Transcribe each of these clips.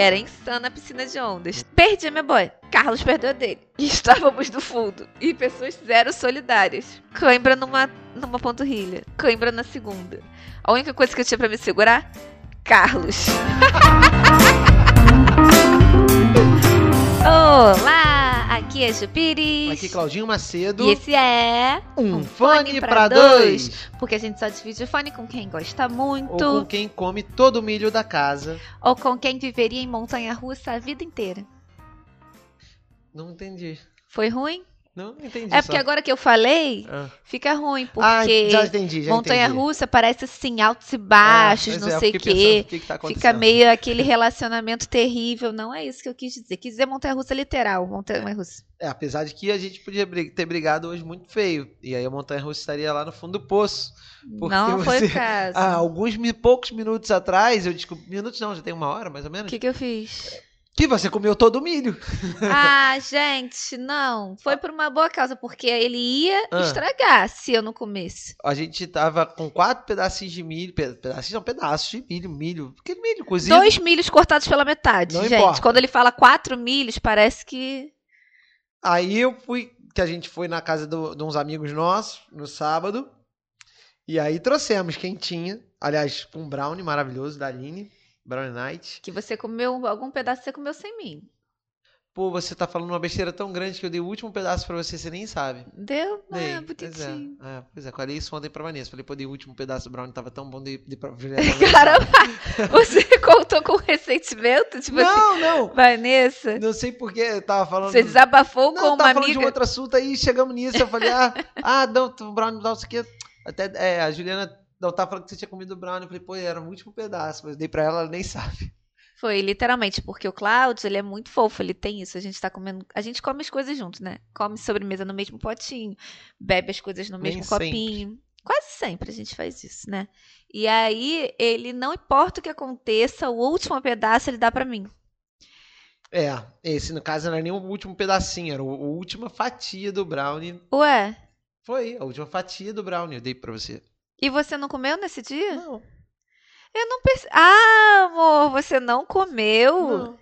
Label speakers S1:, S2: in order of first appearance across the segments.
S1: Era insana a piscina de ondas. Perdi meu boy. Carlos perdeu a dele. E estávamos no fundo. E pessoas zero solidárias. Cãibra numa, numa panturrilha. Cãibra na segunda. A única coisa que eu tinha pra me segurar? Carlos. Olá! Aqui é Jupiri.
S2: Aqui Claudinho Macedo.
S1: E esse é
S2: um fone pra dois.
S1: Porque a gente só divide o fone com quem gosta muito.
S2: Ou com quem come todo o milho da casa.
S1: ou com quem viveria em montanha russa a vida inteira.
S2: Não entendi.
S1: Foi ruim?
S2: Não, não entendi.
S1: É porque
S2: só.
S1: agora que eu falei,
S2: Ah.
S1: fica ruim,
S2: Ah,
S1: porque
S2: já entendi, já
S1: montanha
S2: entendi.
S1: russa parece assim, altos e baixos,
S2: Ah,
S1: não
S2: é,
S1: sei o quê.
S2: o que que tá
S1: Fica meio aquele relacionamento terrível. Não é isso que eu quis dizer. Quis dizer montanha russa literal, montanha russa.
S2: É, apesar de que a gente podia ter brigado hoje muito feio. E aí a montanha russa estaria lá no fundo do poço.
S1: Não foi
S2: você-
S1: o caso.
S2: Ah, alguns poucos minutos atrás, eu desculpe, minutos não, já tem uma hora mais ou
S1: O
S2: menos,
S1: que, que eu fiz?
S2: Que você comeu todo o milho.
S1: Ah, gente, não. Foi por uma boa causa, porque ele ia
S2: Ah.
S1: estragar se eu não comesse.
S2: A gente tava com quatro pedacinhos de milho, pe- pedacinhos não, pedaços de milho, milho, aquele milho cozido.
S1: Dois milhos cortados pela metade,
S2: Não
S1: gente.
S2: importa.
S1: Quando ele fala quatro milhos, parece que.
S2: Aí eu fui, que a gente foi na casa do- de uns amigos nossos no sábado. E aí trouxemos quentinha. Aliás, um brownie maravilhoso da Aline. Brownie Night.
S1: Que você comeu algum pedaço você comeu sem mim.
S2: Pô, você tá falando uma besteira tão grande que eu dei o último pedaço pra você, você nem sabe.
S1: Deu?
S2: Dei,
S1: Ah,
S2: pois é.
S1: bonitinho.
S2: é. Pois é, falei isso ontem pra Vanessa. Falei, pô, dei o último pedaço do brownie, tava tão bom, dei, dei pra Juliana.
S1: Caramba, você contou com ressentimento? Tipo assim,
S2: Não, não.
S1: Vanessa,
S2: Não sei porque eu tava falando.
S1: você desabafou
S2: Não,
S1: com
S2: eu
S1: uma
S2: tava falando de
S1: amiga.
S2: um outro assunto aí, chegamos nisso, eu falei, ah, ah, não, o brownie, não, isso aqui. Até, é, a Juliana não tava falando que você tinha comido o brownie, eu falei, pô, era o último pedaço, mas dei pra ela, ela nem sabe.
S1: Foi literalmente, porque o Cláudio, ele é muito fofo, ele tem isso. A gente tá comendo. A gente come as coisas junto, né? Come sobremesa no mesmo potinho, bebe as coisas no
S2: Nem
S1: mesmo
S2: sempre.
S1: copinho. Quase sempre a gente faz isso, né? E aí, ele, não importa o que aconteça, o último pedaço ele dá pra mim.
S2: É, esse no caso não era nem o último pedacinho, era o- a última fatia do brownie.
S1: Ué,
S2: Foi, a última fatia do brownie eu dei pra você.
S1: E você não comeu nesse dia?
S2: Não,
S1: Eu não percebi. Ah, amor, você não comeu?
S2: não.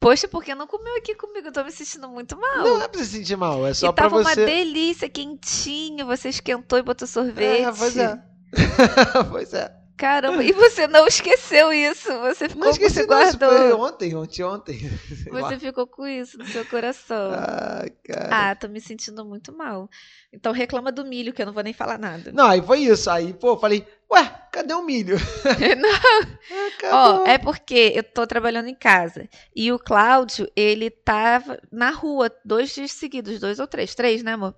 S1: Poxa, porque não comeu aqui comigo? Eu tô me sentindo muito mal.
S2: Não é pra se sentir mal, é só
S1: e
S2: pra
S1: tava uma
S2: você.
S1: delícia, quentinho. Você esquentou e botou sorvete.
S2: É, pois é. pois é.
S1: Caramba, e você não esqueceu isso? Você ficou,
S2: Não esqueci não, isso
S1: guardou.
S2: foi ontem, ontem, ontem.
S1: Você ficou com isso no seu coração.
S2: Ah, cara.
S1: Ah, tô me sentindo muito mal. Então reclama do milho, que eu não vou nem falar nada.
S2: Não, aí foi isso. Aí, pô, falei, ué, cadê o milho?
S1: Não,
S2: Acabou.
S1: Ó, é porque eu tô trabalhando em casa. E o Cláudio, ele tava na rua dois dias seguidos, dois ou três. Três, né, amor?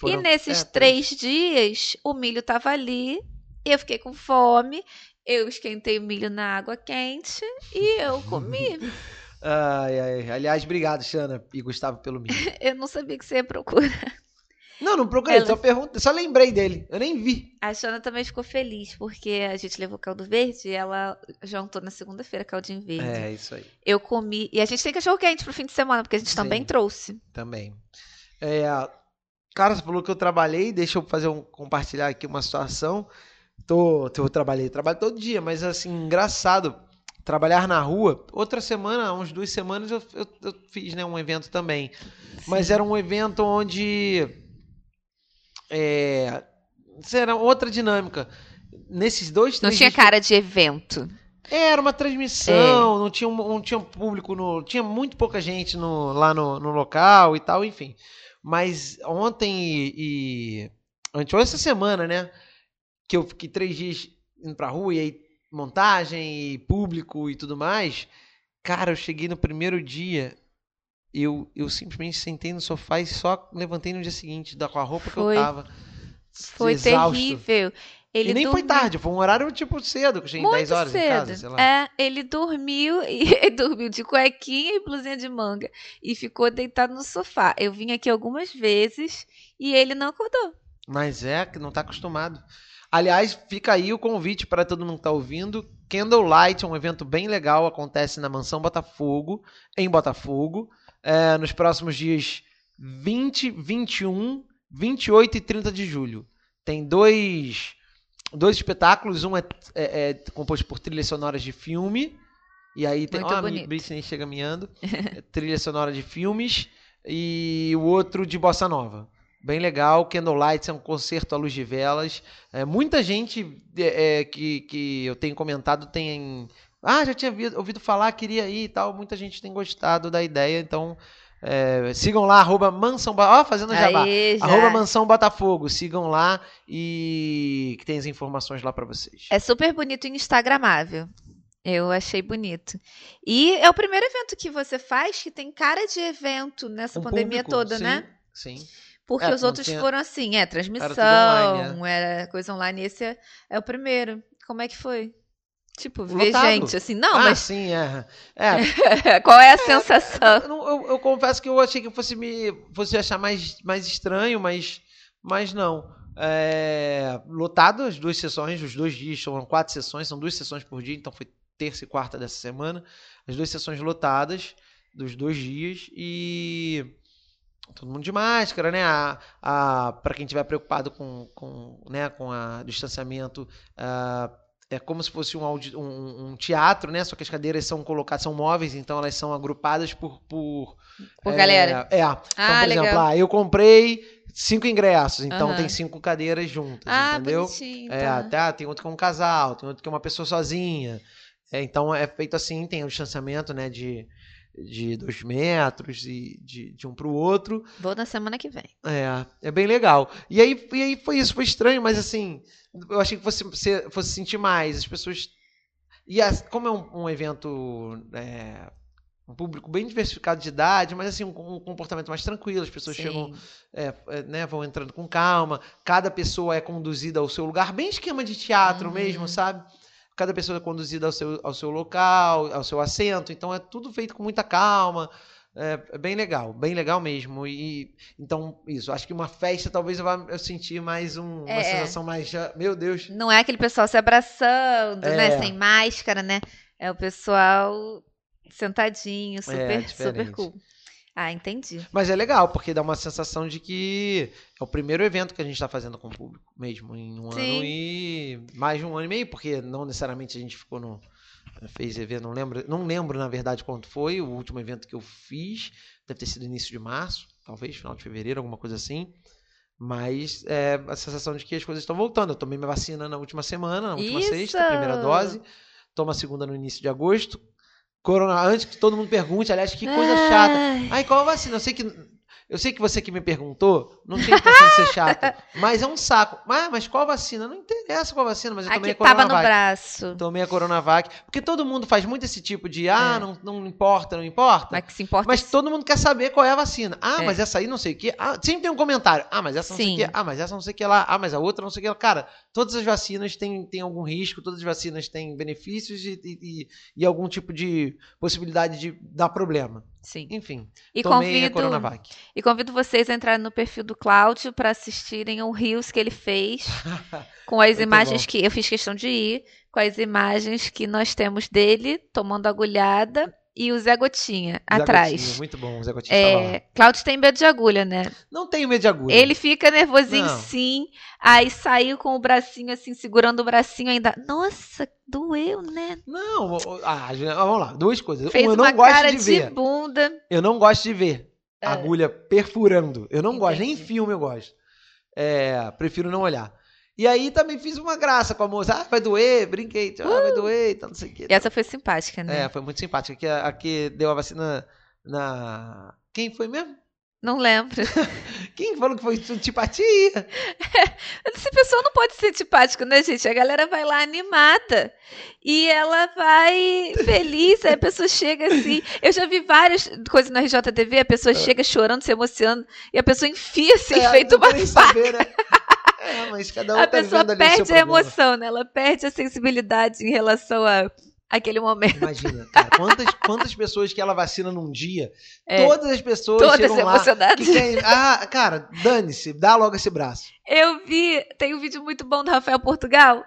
S2: Foram-
S1: e nesses
S2: é,
S1: três dias, o milho tava ali, eu fiquei com fome, eu esquentei o milho na água quente e eu comi.
S2: Ai, ai. Aliás, obrigado, Xana e Gustavo, pelo milho.
S1: eu não sabia que você ia procurar.
S2: Não, não procurei,
S1: Ela-
S2: só pergunta, só lembrei dele. Eu nem vi.
S1: A Xana também ficou feliz, porque a gente levou caldo verde e ela jantou na segunda-feira caldinho verde.
S2: É, isso aí.
S1: Eu comi. E a gente tem cachorro quente pro fim de semana, porque a gente também
S2: Sim.
S1: trouxe.
S2: Também. É, cara, você falou que eu trabalhei, deixa eu fazer um compartilhar aqui uma situação. Tô, eu trabalhei, trabalho todo dia, mas assim, engraçado trabalhar na rua. Outra semana, uns duas semanas eu, eu, eu fiz, né, um evento também. Mas era um evento onde é, era outra dinâmica. Nesses dois,
S1: Não tinha cara de evento.
S2: era uma
S1: É.
S2: transmissão, não, tinha, um- não tinha público, no, tinha muito pouca gente no- lá no, no local e tal, enfim. Mas ontem e, e antes, essa semana, né? Que eu fiquei três dias indo pra rua e aí montagem e público e tudo mais. Cara, eu cheguei no primeiro dia, eu, eu simplesmente sentei no sofá e só levantei no dia seguinte, da, com a roupa
S1: Foi.
S2: que eu tava.
S1: Foi
S2: exausto.
S1: terrível. Ele
S2: e nem foi
S1: dormiu
S2: tarde, foi um horário tipo cedo, que
S1: Muito
S2: 10 horas
S1: cedo.
S2: em casa, sei lá.
S1: É, ele dormiu e dormiu de cuequinha e blusinha de manga e ficou deitado no sofá. Eu vim aqui algumas vezes e ele não acordou.
S2: Mas é que não tá acostumado. Aliás, fica aí o convite para todo mundo que tá ouvindo. Candlelight é um evento bem legal, acontece na Mansão Botafogo, em Botafogo, é, nos próximos dias 20, 21, 28 e 30 de julho. Tem dois, dois espetáculos, um é, é- é composto por trilhas sonoras de filme E aí tem.
S1: Muito
S2: Ó, a. Britney chega miando. é trilha sonora de filmes. E o outro de Bossa Nova. Bem legal. Candlelights é um concerto à luz de velas. É, muita gente é, é, que, que eu tenho comentado tem. Ah, já tinha ouvido, ouvido falar, queria ir e tal. Muita gente tem gostado da ideia, então. é, sigam lá, arroba Mansão Ó, fazendo jabá.
S1: Aí, já.
S2: Arroba Mansão Botafogo. Sigam lá e que tem as informações lá pra vocês.
S1: É super bonito e instagramável. Eu achei bonito. E é o primeiro evento que você faz que tem cara de evento nessa
S2: Com
S1: pandemia
S2: público,
S1: toda,
S2: sim,
S1: né?
S2: Sim.
S1: Porque
S2: É,
S1: os outros
S2: tinha-
S1: foram assim, é, transmissão,
S2: online,
S1: era coisa online. Esse é, é o primeiro. Como é que foi? Tipo, ver
S2: Lotado.
S1: gente, assim, não,
S2: ah,
S1: mas
S2: sim, é. É,
S1: qual é a sensação?
S2: eu, eu- eu confesso que eu achei que fosse me fosse achar mais, mais estranho, mas, mas não. É, lotado as duas sessões, os dois dias, são quatro sessões, são duas sessões por dia, então foi terça e quarta dessa semana. As duas sessões lotadas dos dois dias e todo mundo de máscara, né? A, a, para quem estiver preocupado com, com, né, com a distanciamento, ah, é como se fosse um, um, um teatro, né? Só que as cadeiras são colocadas, são móveis, então elas são agrupadas por. Por,
S1: Por
S2: é,
S1: galera.
S2: É. Então,
S1: Ah,
S2: por exemplo,
S1: legal.
S2: ah, eu comprei cinco ingressos, então
S1: Aham.
S2: tem cinco cadeiras juntas,
S1: Ah,
S2: entendeu?
S1: bonitinho.
S2: É,
S1: tá.
S2: até ah, tem outro que é um casal, tem outro que é uma pessoa sozinha. É, então é feito assim, tem o distanciamento, né, de, de dois metros e de, de um para o outro.
S1: Vou na semana que vem.
S2: É, é bem legal. E aí, e aí foi isso, foi estranho, mas assim, eu achei que fosse, você fosse sentir mais. As pessoas. E as- como é um, um evento. é, um público bem diversificado de idade, mas assim, um, um comportamento mais tranquilo, as pessoas
S1: Sim.
S2: chegam, é, é, né, vão entrando com calma, cada pessoa é conduzida ao seu lugar, bem esquema de teatro
S1: Uhum.
S2: mesmo, sabe? Cada pessoa é conduzida ao seu, ao seu local, ao seu assento, então é tudo feito com muita calma. É, é bem legal, bem legal mesmo. E então, isso, acho que uma festa talvez eu vá sentir mais um- uma
S1: É.
S2: sensação mais. Meu Deus.
S1: Não é aquele pessoal se abraçando,
S2: É.
S1: né? Sem máscara, né? É o pessoal sentadinho, super, super
S2: É, diferente.
S1: cool. Ah, entendi.
S2: Mas é legal, porque dá uma sensação de que é o primeiro evento que a gente está fazendo com o público, mesmo, em um
S1: Sim.
S2: ano e mais de um ano e meio, porque não necessariamente a gente ficou no. Fez evento, não lembro, não lembro na verdade quanto foi, o último evento que eu fiz, deve ter sido início de março, talvez, final de fevereiro, alguma coisa assim. Mas é a sensação de que as coisas estão voltando. Eu tomei minha vacina na última semana, na última
S1: Isso!
S2: sexta, primeira dose. Tomo a segunda no início de agosto. Corona, antes que todo mundo pergunte, aliás, que coisa chata.
S1: Ai,
S2: Ai, qual a vacina? Eu sei que. Eu sei que você que me perguntou, não tem intenção de ser chato, mas é um saco. Ah, mas qual vacina? Não interessa qual vacina, mas eu tomei
S1: Aqui
S2: a
S1: tava no
S2: Coronavac.
S1: braço.
S2: Tomei a Coronavac. Porque todo mundo faz muito esse tipo de, ah,
S1: É.
S2: não, não importa, não importa.
S1: Mas que se importa.
S2: Mas todo mundo quer saber qual é a vacina. Ah,
S1: É.
S2: mas essa aí não sei o que. Ah, sempre tem um comentário. Ah, mas essa não
S1: Sim.
S2: sei o que. Ah, mas essa não sei o que lá. Ah, mas a outra não sei o que lá. Cara, todas as vacinas têm, têm algum risco, todas as vacinas têm benefícios e, e, e- e algum tipo de possibilidade de dar problema.
S1: Sim.
S2: Enfim,
S1: E convido,
S2: Coronavac.
S1: e convido vocês a entrarem no perfil do Cláudio para assistirem o Rios que ele fez com as imagens
S2: bom.
S1: que eu fiz questão de ir, com as imagens que nós temos dele tomando agulhada e o Zé Gotinha
S2: Zé
S1: atrás.
S2: Gotinha, muito bom, o Zé Gotinha.
S1: É, Cláudio tem medo de agulha, né?
S2: Não tenho medo de agulha.
S1: Ele fica nervosinho
S2: Não.
S1: sim, aí saiu com o bracinho assim, segurando o bracinho ainda. Nossa, doeu, né?
S2: Não, ah, vamos lá, duas coisas.
S1: Fez
S2: um, eu
S1: uma
S2: não gosto
S1: cara
S2: de
S1: de,
S2: ver.
S1: bunda.
S2: Eu não gosto de ver
S1: É.
S2: agulha perfurando. Eu não gosto, nem em
S1: Entendi.
S2: filme eu gosto. É, prefiro não olhar. E aí também fiz uma graça com a moça. Ah, vai doer, brinquei. Ah, vai doer, então não sei o quê.
S1: E essa foi simpática, né?
S2: É, foi muito simpática. Aqui, a que deu a vacina na. Quem foi mesmo?
S1: Não lembro.
S2: Quem falou que foi antipatia?
S1: Esse pessoal não pode ser antipático, né, gente? A galera vai lá animada. E ela vai feliz, aí a pessoa chega assim. Eu já vi várias coisas na RJTV, a pessoa chega chorando, se emocionando, e a pessoa enfia assim,
S2: É,
S1: feito
S2: não
S1: uma
S2: nem saber, né? É, mas cada um
S1: A
S2: tá
S1: pessoa perde a emoção, né? Ela perde a sensibilidade em relação a aquele momento.
S2: Imagina, cara, quantas, quantas pessoas que ela vacina num dia,
S1: É.
S2: todas as pessoas
S1: Todas
S2: chegam lá
S1: emocionadas.
S2: que querem, ah, cara, dane-se, dá logo esse braço.
S1: Eu vi, tem um vídeo muito bom do Rafael Portugal.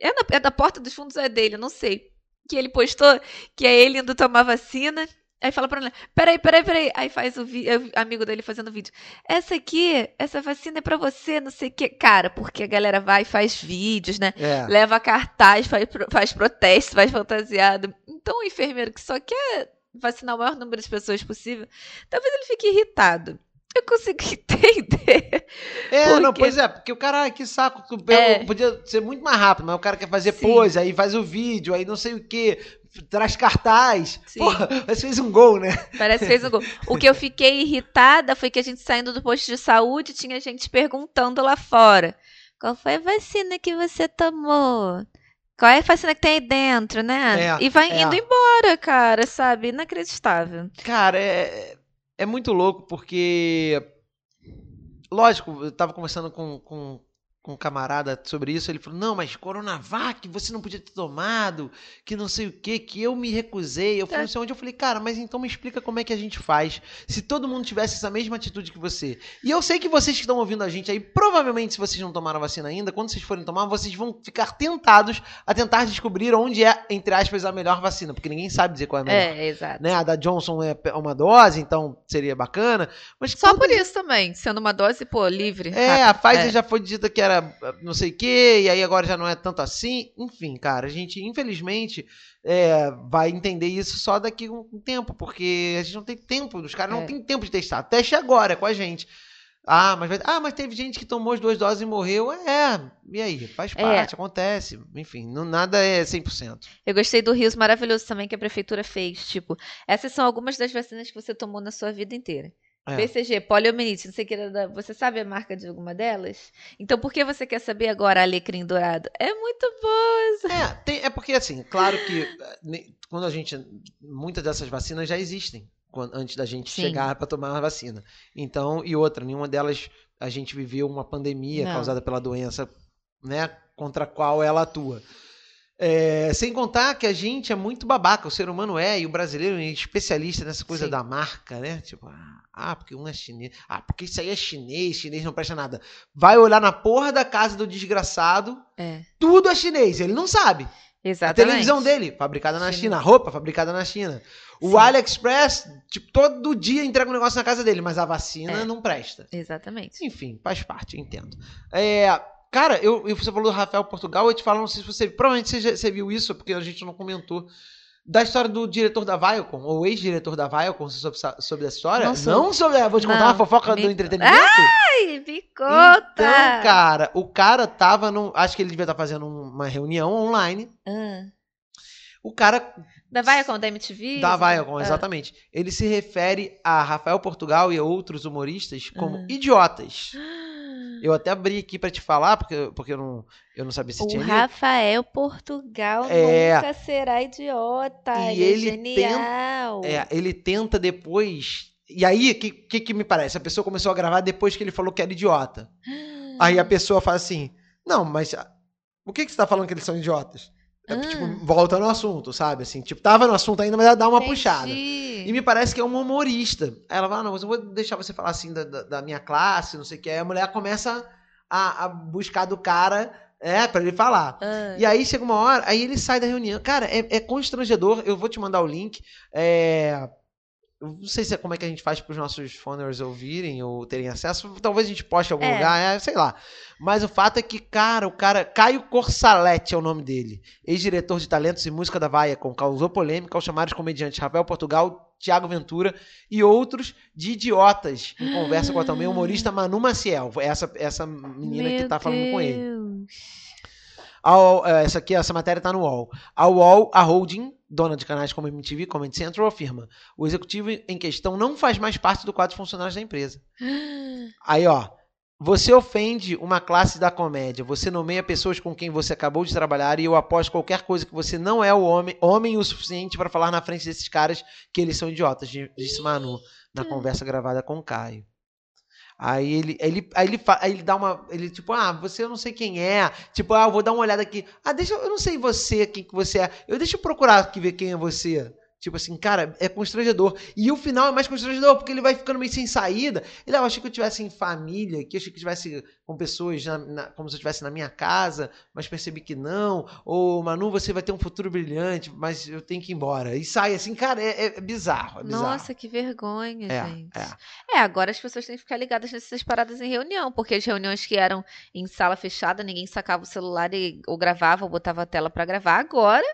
S1: É, na- é da porta dos fundos, é dele, não sei. Que ele postou que é ele indo tomar vacina. Aí fala pra ela, peraí, peraí, peraí. Aí faz o vi- o amigo dele fazendo vídeo. Essa aqui, essa vacina é pra você, não sei o que. Cara, porque a galera vai e faz vídeos, né?
S2: É.
S1: Leva cartaz, faz, faz protesto, faz fantasiado. Então o enfermeiro que só quer vacinar o maior número de pessoas possível, talvez ele fique irritado. Eu consigo entender.
S2: É,
S1: Por
S2: não,
S1: quê?
S2: pois é, porque o cara, ai, que saco, eu-
S1: É.
S2: podia ser muito mais rápido, mas o cara quer fazer
S1: Sim.
S2: pose, aí faz o vídeo, aí não sei o que, traz cartaz.
S1: Sim.
S2: Porra, mas fez um gol, né?
S1: Parece que fez um gol. O que eu fiquei irritada foi que a gente saindo do posto de saúde tinha gente perguntando lá fora. Qual foi a vacina que você tomou? Qual é a vacina que tem aí dentro, né?
S2: É,
S1: e vai
S2: é.
S1: indo embora, cara, sabe? Inacreditável.
S2: Cara, é, é muito louco porque. Lógico, eu tava conversando com, com, com um camarada sobre isso. Ele falou: Não, mas Coronavac você não podia ter tomado, que não sei o que, que eu me recusei. Eu
S1: É.
S2: não sei onde. Eu falei: Cara, mas então me explica como é que a gente faz. Se todo mundo tivesse essa mesma atitude que você. E eu sei que vocês que estão ouvindo a gente aí, provavelmente, se vocês não tomaram a vacina ainda, quando vocês forem tomar, vocês vão ficar tentados a tentar descobrir onde é, entre aspas, a melhor vacina, porque ninguém sabe dizer qual é a melhor
S1: É, exato.
S2: né? A da Johnson é uma dose, então seria bacana. Mas
S1: Só
S2: quando-
S1: por isso também, sendo uma dose, pô, livre.
S2: É, a
S1: rápido.
S2: Pfizer
S1: É.
S2: já foi dita que era não sei o que, e aí agora já não é tanto assim. Enfim, cara, a gente, infelizmente, é, vai entender isso só daqui a um tempo, porque a gente não tem tempo, os caras
S1: É.
S2: não têm tempo de testar. Teste agora com a gente. Ah, mas, vai- ah, mas teve gente que tomou as duas doses e morreu. É, e aí? Faz
S1: É.
S2: parte, acontece. Enfim, não, nada é 100%.
S1: Eu gostei do Rios maravilhoso também que a prefeitura fez. Tipo, essas são algumas das vacinas que você tomou na sua vida inteira.
S2: É.
S1: BCG, poliomielite, não sei que era. Você sabe a marca de alguma delas? Então por que você quer saber agora alecrim dourado? É muito bom.
S2: É, tem- é porque assim, claro que eh, quando a gente. Muitas dessas vacinas já existem quan- antes da gente
S1: Sim.
S2: chegar para tomar a vacina. Então, e outra, nenhuma delas a gente viveu uma pandemia
S1: Não.
S2: causada pela doença, né, contra a qual ela atua. É, sem contar que a gente é muito babaca, o ser humano é, e o brasileiro é especialista nessa coisa
S1: Sim.
S2: da marca, né? Tipo, ah, ah, porque um é chinês. Ah, porque isso aí é chinês, chinês não presta nada. Vai olhar na porra da casa do desgraçado,
S1: É,
S2: tudo é chinês, ele não sabe. A
S1: exatamente.
S2: televisão dele, fabricada na
S1: Chinês.
S2: China. A roupa, fabricada na China. O
S1: Sim.
S2: AliExpress, tipo, todo dia entrega um negócio na casa dele, mas a vacina
S1: É.
S2: não presta.
S1: Exatamente.
S2: Enfim, faz parte, entendo. É, cara, eu, você falou do Rafael Portugal, eu te falo, não sei se você. Provavelmente você, já- você viu isso, porque a gente não comentou. Da história do diretor da Viacom, ou ex-diretor da Viacom, você soube, sa- sobre essa história?
S1: Não soube.
S2: Vou te contar
S1: Não,
S2: uma fofoca
S1: me-
S2: do entretenimento?
S1: Ai, me conta!
S2: Então, cara, o cara tava num. Acho que ele devia estar fazendo uma reunião online.
S1: Ah.
S2: O cara
S1: Da Viacom, da MTV?
S2: Da Viacom,
S1: Ah.
S2: exatamente. Ele se refere a Rafael Portugal e a outros humoristas como
S1: Uhum.
S2: idiotas. Eu até abri aqui pra te falar, porque, porque eu, não, eu não sabia se
S1: O
S2: tinha lido.
S1: Rafael Portugal
S2: É.
S1: nunca será idiota.
S2: E
S1: ele,
S2: ele
S1: é genial.
S2: É, ele tenta depois. E aí, o que, que, que me parece? A pessoa começou a gravar depois que ele falou que era idiota. Aí a pessoa fala assim: Não, mas ah, o que, que você tá falando que eles são idiotas? É,
S1: Ah.
S2: Tipo, volta no assunto, sabe? Assim, tipo, tava no assunto ainda, mas ela dá uma
S1: Entendi.
S2: puxada. E me parece que é uma humorista. Aí ela fala, ah, não, mas eu vou deixar você falar assim da, da, da minha classe, não sei o que. Aí a mulher começa a, a buscar do cara, é, pra ele falar.
S1: Ah.
S2: E aí chega uma hora, aí ele sai da reunião. Cara, é, é constrangedor. Eu vou te mandar o link. É, não sei se é como é que a gente faz para os nossos phoners ouvirem ou terem acesso. Talvez a gente poste em algum
S1: É.
S2: lugar, é, sei lá. Mas o fato é que, cara, o cara. Caio Corsalete é o nome dele. Ex-diretor de talentos e música da Viacom. Causou polêmica ao chamar os comediantes Rafael Portugal, Tiago Ventura e outros de idiotas. Em conversa com a também humorista Manu Maciel. Essa, essa menina que
S1: Meu
S2: tá falando com ele.
S1: Deus.
S2: A UOL, eh, essa aqui, essa matéria tá no UOL. A UOL, a holding, dona de canais como MTV, Comedy Central, afirma: o executivo em questão não faz mais parte do quadro de funcionários da empresa. Aí, ó. Você ofende uma classe da comédia, você nomeia pessoas com quem você acabou de trabalhar e eu aposto qualquer coisa que você não é o homem, homem o suficiente para falar na frente desses caras que eles são idiotas, di- disse Manu na conversa gravada com o Caio. Aí ele, ele, aí ele, aí ele dá uma. Ele, tipo, ah, você eu não sei quem é. Tipo, ah, eu vou dar uma olhada aqui. Ah, deixa eu. Eu não sei você, quem que você é. Eu deixa eu procurar aqui ver quem é você. Tipo assim, cara, é constrangedor. E o final é mais constrangedor, porque ele vai ficando meio sem saída. Ele, ah, eu achei que eu tivesse em família, que eu achei que eu tivesse com pessoas na, na, como se eu estivesse na minha casa, mas percebi que não. Ou, Manu, você vai ter um futuro brilhante, mas eu tenho que ir embora. E sai assim, cara, é, é bizarro, é bizarro.
S1: Nossa, que vergonha,
S2: É,
S1: gente.
S2: é.
S1: É, agora as pessoas têm que ficar ligadas nessas paradas em reunião, porque as reuniões que eram em sala fechada, ninguém sacava o celular e, ou gravava ou botava a tela pra gravar. Agora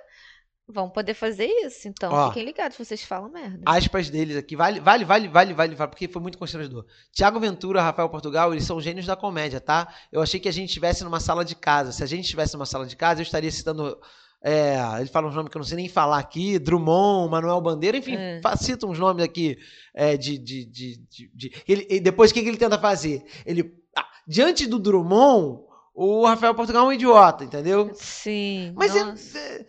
S1: vão poder fazer isso. Então
S2: Ó.
S1: fiquem ligados, vocês falam merda.
S2: aspas deles aqui. Vale, vale, vale, vale, vale, vale, porque foi muito constrangedor. Tiago Ventura, Rafael Portugal, eles são gênios da comédia, tá? Eu achei que a gente estivesse numa sala de casa. Se a gente estivesse numa sala de casa, eu estaria citando. É, ele fala uns nomes que eu não sei nem falar aqui, Drummond, Manuel Bandeira, enfim,
S1: É.
S2: cita uns nomes aqui é, de. de, de, de- de- ele, e depois o que, que ele tenta fazer? Ele. ah, diante do Drummond, o Rafael Portugal é um idiota, entendeu?
S1: Sim.
S2: Mas
S1: nossa.
S2: é,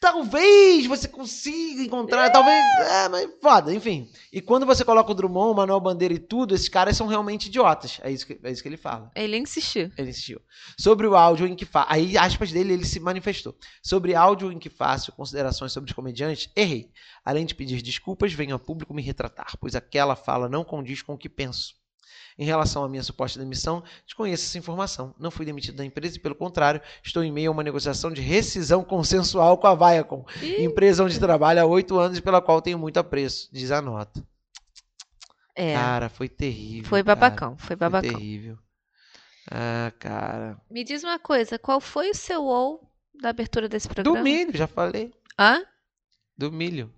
S2: talvez você consiga encontrar, talvez. É, mas foda, enfim. E quando você coloca o Drummond, o Manuel Bandeira e tudo, esses caras são realmente idiotas. É isso que, é isso que ele fala.
S1: Ele insistiu.
S2: Ele insistiu. Sobre o áudio em que faço. Aí, aspas dele, ele se manifestou. Sobre áudio em que faço considerações sobre os comediantes, errei. Além de pedir desculpas, venho a público me retratar, pois aquela fala não condiz com o que penso. Em relação à minha suposta demissão, desconheço essa informação. Não fui demitido da empresa e, pelo contrário, estou em meio a uma negociação de rescisão consensual com a Viacom,
S1: Ih,
S2: empresa onde trabalho há oito anos e pela qual tenho muito apreço, diz a nota.
S1: é.
S2: Cara, foi terrível.
S1: foi
S2: cara.
S1: babacão, foi
S2: Foi
S1: babacão.
S2: terrível. Ah, cara.
S1: Me diz uma coisa, qual foi o seu ou da abertura desse programa?
S2: Do milho, já falei.
S1: Hã?
S2: Do milho.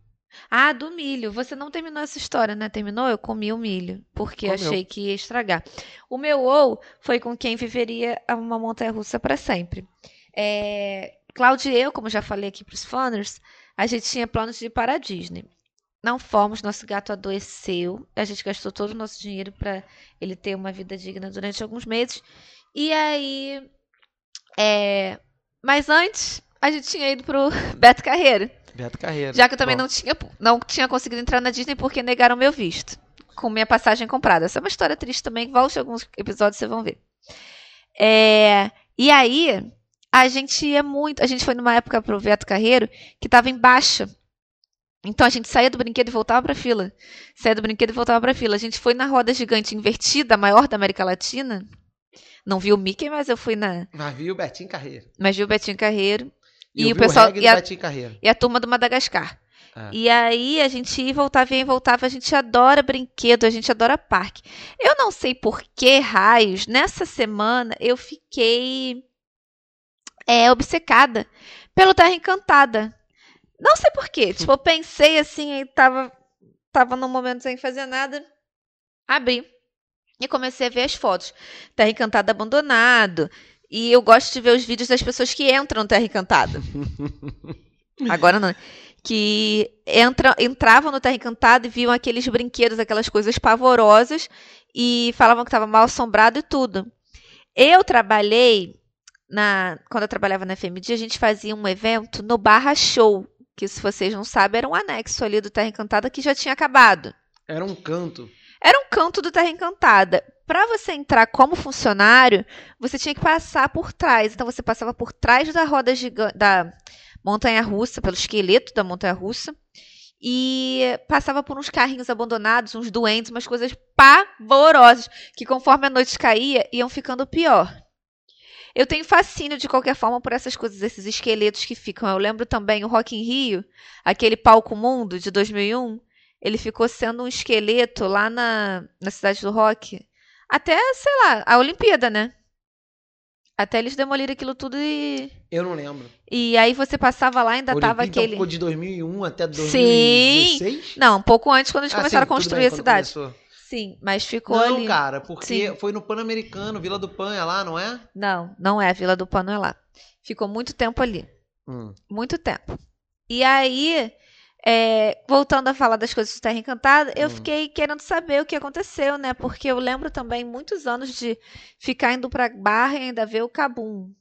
S1: Ah, do milho. Você não terminou essa história, né? Terminou? Eu comi o milho, porque
S2: Comeu.
S1: achei que ia estragar. O meu ou foi com quem viveria uma montanha russa para sempre. É... Cláudia e eu, como já falei aqui para os funners, a gente tinha planos de ir para a Disney. Não fomos, nosso gato adoeceu. A gente gastou todo o nosso dinheiro para ele ter uma vida digna durante alguns meses. E aí. é, Mas antes, a gente tinha ido pro Beto Carreiro.
S2: Beto Carreira.
S1: Já que eu também
S2: Bom,
S1: não tinha, não tinha conseguido entrar na Disney porque negaram meu visto. Com minha passagem comprada. Essa é uma história triste também. Volte alguns episódios, vocês vão ver. É, e aí, a gente ia muito. A gente foi numa época pro Beto Carreiro que tava em baixa. Então a gente saía do brinquedo e voltava pra fila. Saía do brinquedo e voltava pra fila. A gente foi na roda gigante invertida, a maior da América Latina. Não vi o Mickey, mas eu fui na.
S2: Mas viu o Betinho Carreira.
S1: Mas vi o Betinho Carreiro. E
S2: eu
S1: o pessoal- e a-. E a turma do Madagascar.
S2: Ah.
S1: E aí a gente ia e voltava, ia e voltava. A gente adora brinquedo, a gente adora parque. Eu não sei por que raios, nessa semana eu fiquei é, obcecada pelo Terra Encantada. Não sei por quê. Tipo, eu pensei assim, aí tava, tava num momento sem fazer nada. Abri e comecei a ver as fotos. Terra Encantada abandonado. E eu gosto de ver os vídeos das pessoas que entram no Terra Encantada. Agora não. Que entra, entravam no Terra Encantada e viam aqueles brinquedos, aquelas coisas pavorosas e falavam que estava mal assombrado e tudo. Eu trabalhei na quando eu trabalhava na FMD, a gente fazia um evento no Barra Show, que se vocês não sabem, era um anexo ali do Terra Encantada que já tinha acabado.
S2: Era um canto.
S1: Era um canto do Terra Encantada. Para você entrar como funcionário, você tinha que passar por trás. Então você passava por trás da roda gigante da montanha russa, pelo esqueleto da montanha russa, e passava por uns carrinhos abandonados, uns doentes, umas coisas pavorosas, que conforme a noite caía, iam ficando pior. Eu tenho fascínio de qualquer forma por essas coisas, esses esqueletos que ficam. Eu lembro também o Rock in Rio, aquele palco mundo de 2001, ele ficou sendo um esqueleto lá na, na cidade do rock. Até, sei lá, a Olimpíada, né? Até eles demoliram aquilo tudo e.
S2: Eu não lembro.
S1: E aí você passava lá, ainda
S2: A
S1: tava
S2: Olimpíada
S1: aquele.
S2: ficou de 2001 até
S1: Sim.
S2: 2016?
S1: Não, um pouco antes, quando eles
S2: Ah,
S1: começaram
S2: sim,
S1: a construir
S2: bem,
S1: a cidade.
S2: começou.
S1: Sim, mas ficou
S2: Não,
S1: ali.
S2: cara, porque
S1: Sim.
S2: foi no Pan-Americano, Vila do Pan, é lá, não é?
S1: Não, não é. Vila do Pano é lá. Ficou muito tempo ali.
S2: Hum.
S1: Muito tempo. E aí, é, voltando a falar das coisas do Terra Encantada, eu
S2: Hum.
S1: fiquei querendo saber o que aconteceu, né? Porque eu lembro também muitos anos de ficar indo pra Barra e ainda ver o Cabum.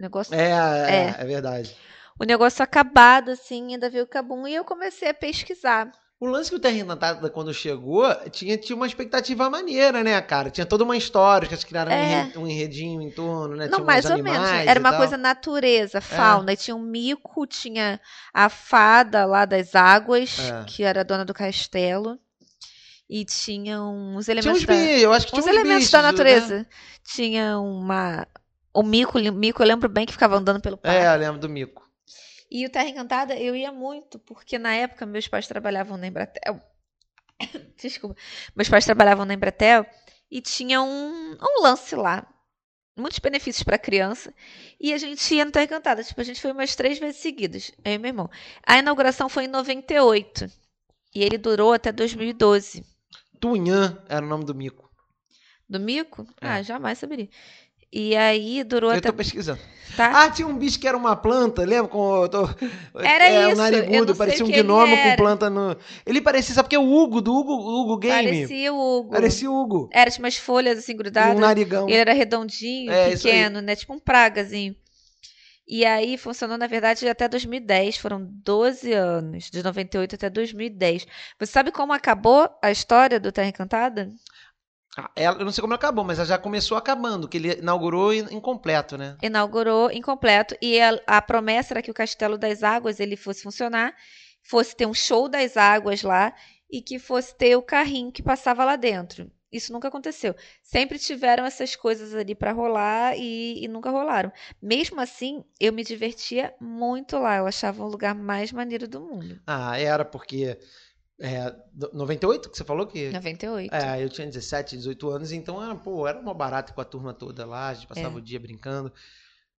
S1: Negócio,
S2: É, é,
S1: É.
S2: é verdade.
S1: O negócio acabado, assim, ainda ver o Cabum. E eu comecei a pesquisar.
S2: O lance que o Terra Encantada, quando chegou, tinha, tinha uma expectativa maneira, né, cara? Tinha toda uma história, que eles criaram um
S1: É.
S2: um enredinho em torno, né?
S1: Não,
S2: tinha
S1: mais ou menos. Era uma
S2: tal. É.
S1: coisa natureza, fauna. E tinha um mico, tinha a fada lá das águas,
S2: É.
S1: que era a dona do castelo. E tinha uns elementos
S2: Tinha uns bichos, eu acho que tinha
S1: Uns
S2: uns
S1: elementos
S2: bichos,
S1: da
S2: né?
S1: natureza. Tinha uma. O mico, o mico, eu lembro bem que ficava andando pelo parque.
S2: É, eu lembro do mico.
S1: E o Terra Encantada eu ia muito, porque na época meus pais trabalhavam na Embratel. Desculpa. Meus pais trabalhavam na Embratel e tinha um, um lance lá. Muitos benefícios para criança. E a gente ia no Terra Encantada. Tipo, a gente foi umas três vezes seguidas. Eu e meu irmão. A inauguração foi em 98. E ele durou até 2012.
S2: Tunhã era o nome do mico.
S1: Do mico?
S2: É.
S1: Ah, jamais saberia. E aí durou
S2: Eu
S1: até.
S2: tô pesquisando.
S1: Tá?
S2: Ah, tinha um bicho que era uma planta, lembra? Com, tô,
S1: Era
S2: é,
S1: isso,
S2: Um
S1: eu
S2: narigudo, parecia um gnomo com planta no. Ele parecia, sabe porque é o Hugo, do Hugo, Hugo Game?
S1: Parecia o Hugo.
S2: Parecia o Hugo.
S1: Era, tinha umas folhas assim
S2: E
S1: grudadas.
S2: um narigão.
S1: Ele era redondinho,
S2: É,
S1: pequeno, né? Tipo um pragazinho. E aí funcionou, na verdade, até 2010. Foram 12 anos, de 98 até 2010. Você sabe como acabou a história do Terra Encantada?
S2: Ela- eu não sei como acabou, mas ela já começou acabando, que ele inaugurou in- incompleto, né?
S1: Inaugurou incompleto. E a, a promessa era que o Castelo das Águas ele fosse funcionar, fosse ter um show das águas lá e que fosse ter o carrinho que passava lá dentro. Isso nunca aconteceu. Sempre tiveram essas coisas ali para rolar e, e nunca rolaram. Mesmo assim, eu me divertia muito lá. Eu achava o lugar mais maneiro do mundo.
S2: Ah, era porque. É, do- 98 que você falou que.
S1: 98.
S2: É, eu tinha 17, 18 anos, então era, pô, era uma barata com a turma toda lá, a gente passava
S1: É.
S2: o dia brincando.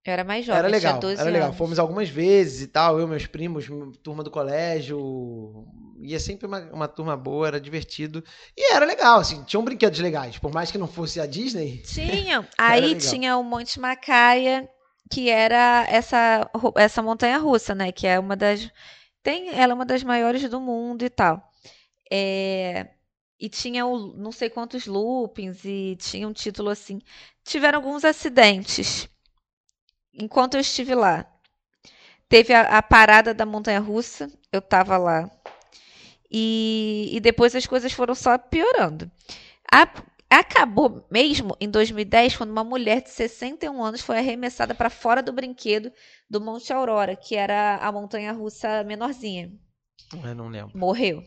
S1: Eu era mais jovem,
S2: era legal,
S1: tinha 12
S2: era legal.
S1: anos.
S2: Fomos algumas vezes e tal, eu, meus primos, turma do colégio. Ia sempre uma, uma turma boa, era divertido. E era legal, assim, tinham brinquedos legais. Por mais que não fosse a Disney.
S1: Tinha. Aí tinha o Monte Macaia, que era essa, essa montanha russa, né? Que é uma das. Tem, ela é uma das maiores do mundo e tal. É, e tinha o, não sei quantos loopings e tinha um título assim. Tiveram alguns acidentes enquanto eu estive lá. Teve a, a parada da montanha russa, eu tava lá. E, e depois as coisas foram só piorando. A- acabou mesmo em 2010, quando uma mulher de 61 anos foi arremessada para fora do brinquedo do Monte Aurora, que era a montanha russa menorzinha.
S2: Eu não lembro.
S1: Morreu.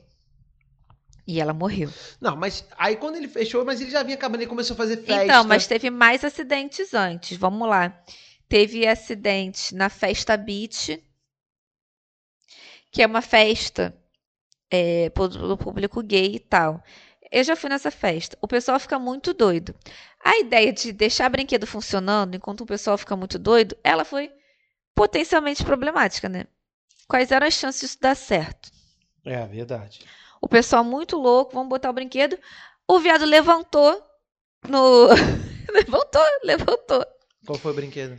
S1: E ela morreu.
S2: Não, mas aí quando ele fechou, mas ele já vinha acabando, ele começou a fazer festa.
S1: Então, mas teve mais acidentes antes. Vamos lá. Teve acidente na Festa Beach, que é uma festa é, público gay e tal. Eu já fui nessa festa. O pessoal fica muito doido. A ideia de deixar brinquedo funcionando enquanto o pessoal fica muito doido, ela foi potencialmente problemática, né? Quais eram as chances disso dar certo?
S2: É, verdade.
S1: O pessoal muito louco, vamos botar o brinquedo. O viado levantou no. levantou, levantou.
S2: Qual foi o brinquedo?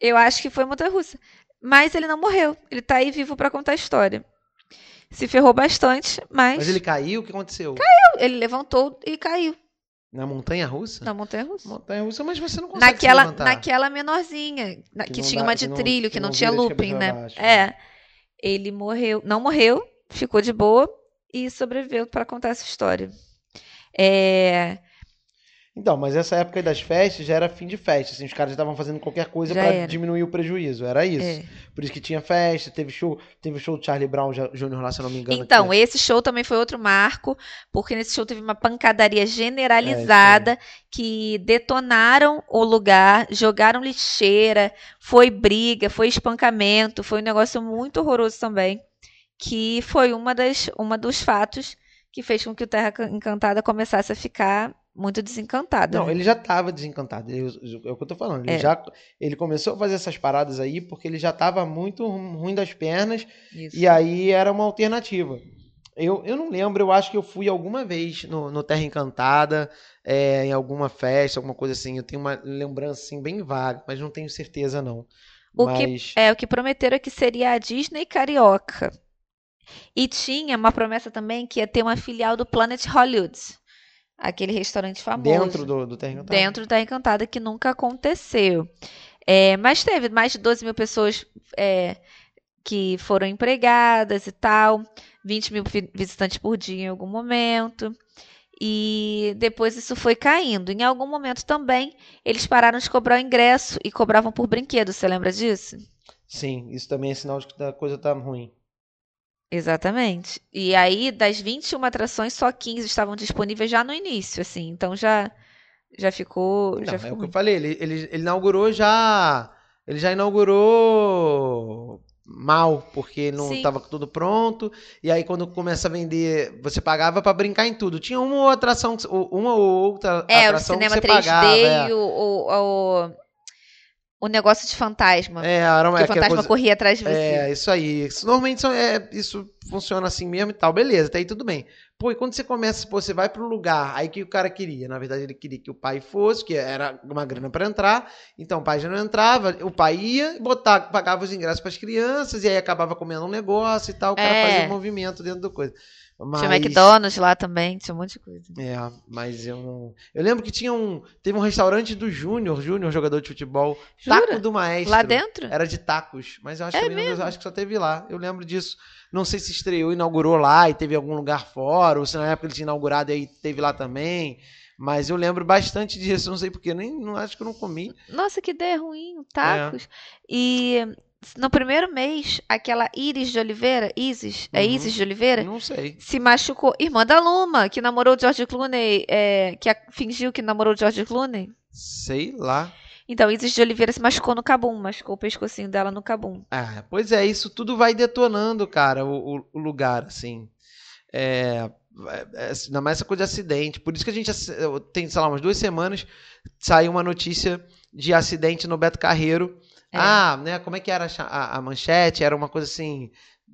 S1: Eu acho que foi montanha russa. Mas ele não morreu. Ele tá aí vivo pra contar a história. Se ferrou bastante, mas,
S2: Mas ele caiu, o que aconteceu?
S1: ele levantou e caiu
S2: Na montanha russa?
S1: na montanha russa.
S2: Montanha russa, mas você não consegue
S1: Naquela,
S2: levantar.
S1: naquela menorzinha, na-
S2: Que
S1: que,
S2: não
S1: tinha
S2: dá-
S1: uma
S2: que
S1: de
S2: não-
S1: trilho, que,
S2: que
S1: não,
S2: não
S1: tinha looping, né?
S2: baixo,
S1: É. Ele morreu, não morreu, ficou de boa e sobreviveu pra contar essa história. É,
S2: Então, mas essa época das festas já era fim de festa, assim, os caras estavam fazendo qualquer coisa
S1: Já
S2: pra
S1: era.
S2: diminuir o prejuízo, era isso.
S1: é.
S2: Por isso que tinha festa, teve show, teve o show do Charlie Brown Jr. lá, se eu não me engano.
S1: Então,
S2: que-
S1: esse show também foi outro marco, porque nesse show teve uma pancadaria generalizada que detonaram o lugar, jogaram lixeira, foi briga, foi espancamento, foi um negócio muito horroroso também, que foi uma das uma dos fatos que fez com que o Terra Encantada começasse a ficar muito desencantado.
S2: Não,
S1: né?
S2: ele já tava desencantado. eu- É o que eu tô falando. Ele,
S1: É.
S2: já, ele começou a fazer essas paradas aí porque ele já tava muito ruim das pernas
S1: Isso.
S2: e aí era uma alternativa. Eu, eu não lembro, eu acho que eu fui alguma vez no, no Terra Encantada, é, em alguma festa, alguma coisa assim. Eu tenho uma lembrança assim, bem vaga, mas não tenho certeza não.
S1: O que
S2: mas
S1: É, o que prometeram é que seria a Disney Carioca. E tinha uma promessa também que ia ter uma filial do Planet Hollywood. Aquele restaurante famoso.
S2: dentro do, do Terra Encantada.
S1: Dentro da Encantada, que nunca aconteceu. É, mas teve mais de 12 mil pessoas é, que foram empregadas e tal. 20 mil vi- visitantes por dia em algum momento. E depois isso foi caindo. Em algum momento também, eles pararam de cobrar o ingresso e cobravam por brinquedo. Você lembra disso?
S2: Sim, isso também é sinal de que a coisa tá ruim.
S1: Exatamente. E aí, das 21 atrações, só 15 estavam disponíveis já no início, assim. Então já já ficou,
S2: Não,
S1: já
S2: é
S1: ficou
S2: o que eu falei, ele, ele, ele inaugurou já. Ele já inaugurou mal, porque não estava tudo pronto. E aí, quando começa a vender, você pagava pra brincar em tudo. Tinha uma ou outra atração, uma ou outra
S1: É, o
S2: atração
S1: cinema
S2: que você
S1: 3D
S2: pagava. é.
S1: e o, o, o, o negócio de fantasma.
S2: É, era uma,
S1: que o
S2: aquela
S1: fantasma
S2: coisa-
S1: corria atrás de você.
S2: É, isso aí. Isso, normalmente são- é, isso funciona assim mesmo e tal. Beleza, até aí tudo bem. Pô, e quando você começa, pô, você vai pro lugar, aí que o cara queria? Na verdade, ele queria que o pai fosse, que era uma grana pra entrar. Então o pai já não entrava, o pai ia, botava, pagava os ingressos pras crianças, e aí acabava comendo um negócio e tal. O cara
S1: É.
S2: fazia movimento dentro do coisa. Mas,
S1: Tinha McDonald's lá também, tinha um monte de coisa.
S2: É, mas eu não. Eu lembro que tinha um. Teve um restaurante do Júnior, Júnior, jogador de futebol.
S1: Jura?
S2: Taco do Maestro.
S1: Lá dentro?
S2: Era de tacos, mas eu acho,
S1: É
S2: que,
S1: mesmo?
S2: eu acho que só teve lá. Eu lembro disso. Não sei se estreou, inaugurou lá e teve algum lugar fora, ou se na época ele tinha inaugurado e aí teve lá também. Mas eu lembro bastante disso, não sei porquê, nem não acho que eu não comi.
S1: Nossa, que ideia ruim, tacos. E no primeiro mês, aquela Iris de Oliveira, Isis, é
S2: Uhum.
S1: Isis de Oliveira,
S2: Não sei.
S1: se machucou. Irmã da Luma, que namorou o George Clooney, é, que a- fingiu que namorou o George Clooney.
S2: Sei lá.
S1: Então, Isis de Oliveira se machucou no cabum, machucou o pescocinho dela no cabum.
S2: Ah, pois é, isso tudo vai detonando, cara, o, o- lugar, assim. É, é, ainda mais essa coisa de acidente. Por isso que a gente tem, sei lá, umas duas semanas, saiu uma notícia de acidente no Beto Carreiro.
S1: É.
S2: Ah, né? Como é que era a a, a manchete? Era uma coisa assim.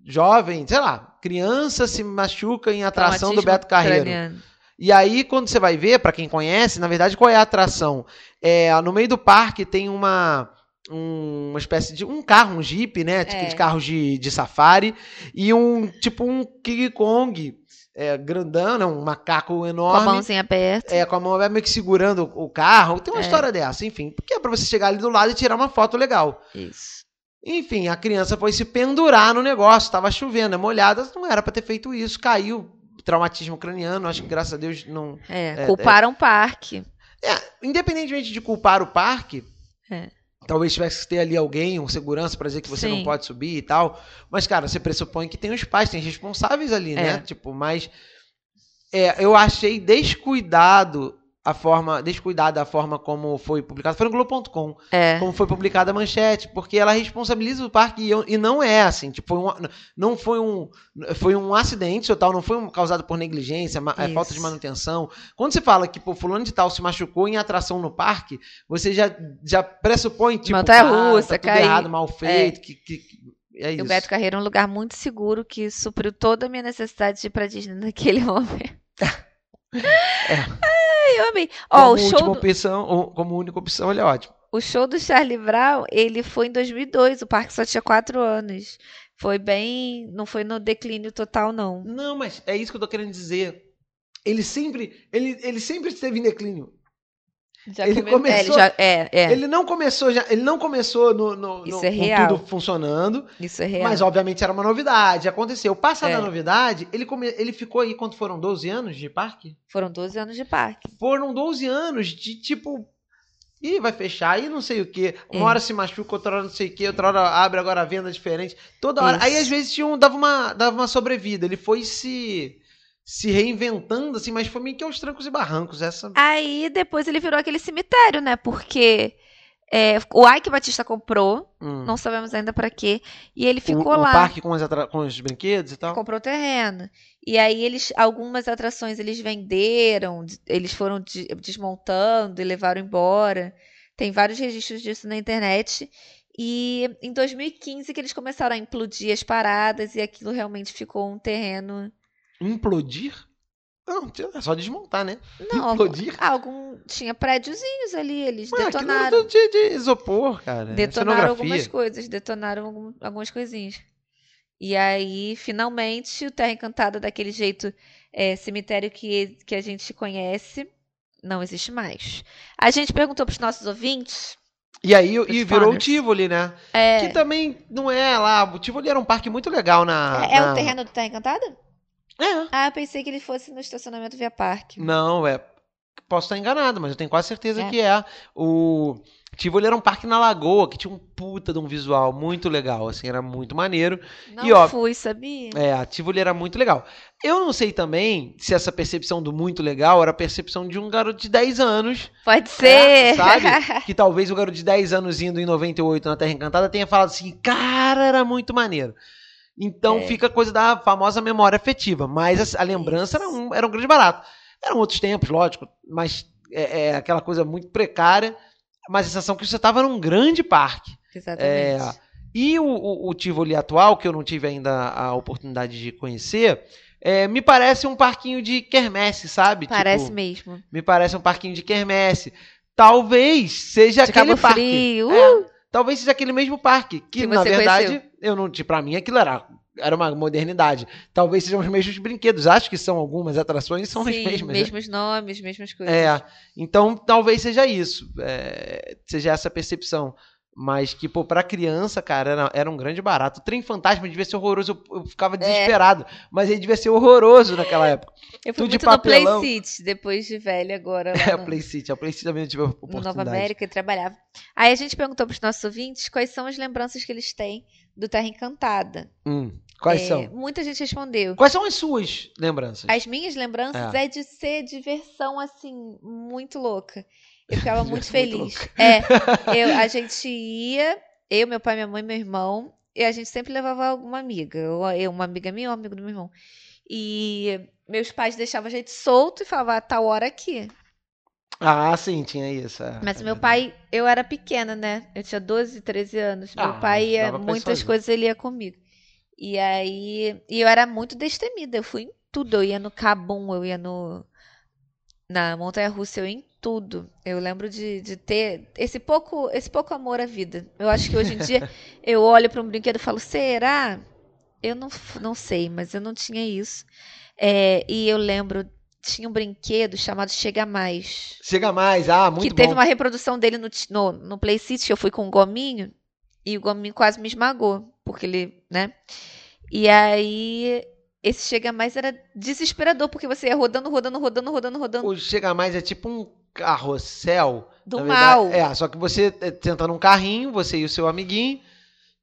S2: Jovem, sei lá, criança se machuca em atração do Beto Carreiro.
S1: craniano.
S2: E aí, quando você vai ver, pra quem conhece, na verdade, qual é a atração? É, no meio do parque tem uma um- uma espécie de um carro, um jeep, né? Aqueles
S1: É.
S2: carros de, de safari e um tipo um King Kong é, grandão, né, um macaco
S1: Com a
S2: enorme.
S1: mãozinha aberta.
S2: É, com a mão meio que segurando o carro. Tem uma
S1: É.
S2: história dessa, enfim. Porque é pra você chegar ali do lado e tirar uma foto legal.
S1: Isso.
S2: Enfim, a criança foi se pendurar no negócio, tava chovendo, é molhada, não era pra ter feito isso, caiu, traumatismo craniano, acho que graças a Deus não.
S1: É,
S2: É,
S1: culparam o parque.
S2: Independentemente de culpar o parque,
S1: É.
S2: talvez tivesse que ter ali alguém, um segurança pra dizer que você não
S1: Sim.
S2: pode subir e tal, mas cara, você pressupõe que tem os pais, tem responsáveis ali, né?
S1: É.
S2: Tipo, mas é, eu achei descuidado a forma, descuidada a forma como foi publicado, foi no Globo.com.
S1: É.
S2: como foi publicada a manchete, porque ela responsabiliza o parque e, e não é assim, tipo, foi um, não foi um foi um acidente ou tal, não foi um- causado por negligência, é,
S1: Isso.
S2: falta de manutenção. Quando você fala que pô, fulano de tal se machucou em atração no parque, você já já pressupõe tipo,
S1: Montanha-russa,
S2: tá tudo
S1: caiu.
S2: errado, mal feito, que, que, que- é isso.
S1: o Beto Carreiro é um lugar muito seguro que supriu toda a minha necessidade de ir pra Disney naquele momento. Ai, eu amei. Ó,
S2: como
S1: o show,
S2: opção, como única opção, ele é ótimo.
S1: o show do Charlie Brown, ele foi em 2002, o parque só tinha quatro anos. Foi bem. Não foi no declínio total, não.
S2: Não, mas é isso que eu tô querendo dizer. Ele sempre, ele, ele sempre esteve em declínio.
S1: Já
S2: Ele
S1: come-
S2: começou-
S1: É, ele já- é, é,
S2: Ele não começou já, ele não começou no, no,
S1: Isso
S2: no-
S1: é
S2: com
S1: real.
S2: tudo funcionando,
S1: isso é real.
S2: mas obviamente era uma novidade, aconteceu. Passada
S1: É.
S2: a novidade, ele come, ele ficou aí quanto foram 12 anos de parque?
S1: Foram 12 anos de parque.
S2: Foram 12 anos de tipo Ih, vai fechar, e não sei o quê. Uma
S1: É.
S2: hora se machuca, outra hora não sei o quê, outra hora abre agora a venda diferente. Toda hora.
S1: Isso.
S2: Aí às vezes tinha um, dava, uma, dava uma sobrevida. Ele foi se, se reinventando, assim, mas foi meio que aos trancos e barrancos. Essa.
S1: Aí depois ele virou aquele cemitério, né? Porque é, o Ike Batista comprou,
S2: Hum.
S1: não sabemos ainda pra quê, e ele
S2: O-
S1: ficou
S2: o,
S1: lá.
S2: parque com, as atra- com os brinquedos e tal.
S1: comprou terreno. E aí eles, algumas atrações eles venderam, eles foram de- desmontando e levaram embora. Tem vários registros disso na internet. E em 2015 que eles começaram a implodir as paradas e aquilo realmente ficou um terreno.
S2: Implodir? Não, é só desmontar, né?
S1: Não,
S2: Implodir?
S1: algum tinha prédiozinhos ali, eles
S2: Ué, aquilo
S1: detonaram.
S2: é de, de isopor, cara.
S1: Detonaram
S2: Cenografia.
S1: algumas coisas, detonaram algum- algumas coisinhas. E aí, finalmente, o Terra Encantada, daquele jeito é, cemitério que, que a gente conhece, não existe mais. A gente perguntou para os nossos ouvintes
S2: E aí e virou o. Tivoli, né?
S1: É,
S2: Que também não é lá. O Tivoli era um parque muito legal na.
S1: é
S2: na-
S1: o terreno do Terra Encantada?
S2: É.
S1: Ah, eu pensei que ele fosse no estacionamento via parque.
S2: Não, é. Posso estar enganado, mas eu tenho quase certeza
S1: É.
S2: que é. O Tivoli era um parque na Lagoa, que tinha um puta de um visual muito legal, assim, era muito maneiro.
S1: Não
S2: E, ó,
S1: fui, sabia?
S2: É, a Tivoli era muito legal. Eu não sei também se essa percepção do muito legal era a percepção de um garoto de 10 anos,
S1: Pode
S2: É,
S1: ser.
S2: sabe? que talvez o garoto de 10 anos indo em 98 na Terra Encantada tenha falado assim, cara, era muito maneiro. Então
S1: É.
S2: fica a coisa da famosa memória afetiva, mas a, a lembrança era um, era um grande barato. Eram outros tempos, lógico, mas é, é aquela coisa muito precária, mas a sensação que você estava num grande parque.
S1: Exatamente.
S2: E o, o, o Tivoli atual, que eu não tive ainda a oportunidade de conhecer, é, me parece um parquinho de quermesse, sabe?
S1: Parece
S2: Tipo,
S1: mesmo.
S2: Me parece um parquinho de quermesse. Talvez seja
S1: De
S2: aquele
S1: Cabo
S2: parque.
S1: Frio.
S2: É,
S1: uh!
S2: Talvez seja aquele mesmo parque. Que,
S1: Que
S2: na verdade,
S1: conheceu.
S2: eu não. Para mim, aquilo era, era uma modernidade. Talvez sejam os mesmos brinquedos. Acho que são algumas atrações, são
S1: Sim,
S2: as mesmas. né?
S1: mesmos nomes, mesmas coisas.
S2: É, então talvez seja isso, é, seja essa percepção. Mas que, pô, pra criança, cara, era, era um grande barato. O trem fantasma devia ser horroroso, eu, eu
S1: É.
S2: ficava desesperado. Mas ele devia ser horroroso naquela época.
S1: Eu fui
S2: tudo de
S1: muito no Play
S2: papelão.
S1: City, depois de velha agora.
S2: É, a
S1: no,
S2: Play City, a Play City também eu tive a
S1: no
S2: oportunidade.
S1: Nova América e trabalhava. Aí a gente perguntou pros nossos ouvintes quais são as lembranças que eles têm do Terra Encantada.
S2: Hum, quais
S1: É,
S2: são?
S1: Muita gente respondeu.
S2: Quais são as suas lembranças?
S1: As minhas lembranças é. de ser diversão, assim, muito louca. Eu ficava muito
S2: Diversão muito
S1: feliz. É, eu, a gente ia, eu, meu pai, minha mãe, meu irmão, e a gente sempre levava alguma amiga. Ou eu, uma amiga minha, ou um amigo do meu irmão. E meus pais deixavam a gente solto e falavam, ah, tal hora aqui.
S2: Ah, sim, tinha isso. é,
S1: Mas
S2: é
S1: meu
S2: verdade.
S1: pai, eu era pequena, né? Eu tinha 12, 13 anos. Meu
S2: Ah,
S1: pai ia, muitas coisas ele ia comigo. E aí, e eu era muito destemida, eu fui em tudo. Eu ia no Cabum, eu ia no na Montanha Russa, eu ia em tudo. Eu lembro de, de ter esse pouco, esse pouco amor à vida. Eu acho que hoje em dia eu olho para um brinquedo e falo, será? Eu não, não sei, mas eu não tinha isso. É, e eu lembro, tinha um brinquedo chamado Chega Mais
S2: Chega mais, ah, muito
S1: que teve
S2: bom.
S1: uma reprodução dele no, no, no Play City, eu fui com um gominho e o gominho quase me esmagou, porque ele, né? E aí esse chega mais era desesperador, porque você ia rodando, rodando, rodando, rodando, rodando
S2: O Chega Mais é tipo um carrossel.
S1: do mal.
S2: É, só que você é, senta num carrinho, você e o seu amiguinho,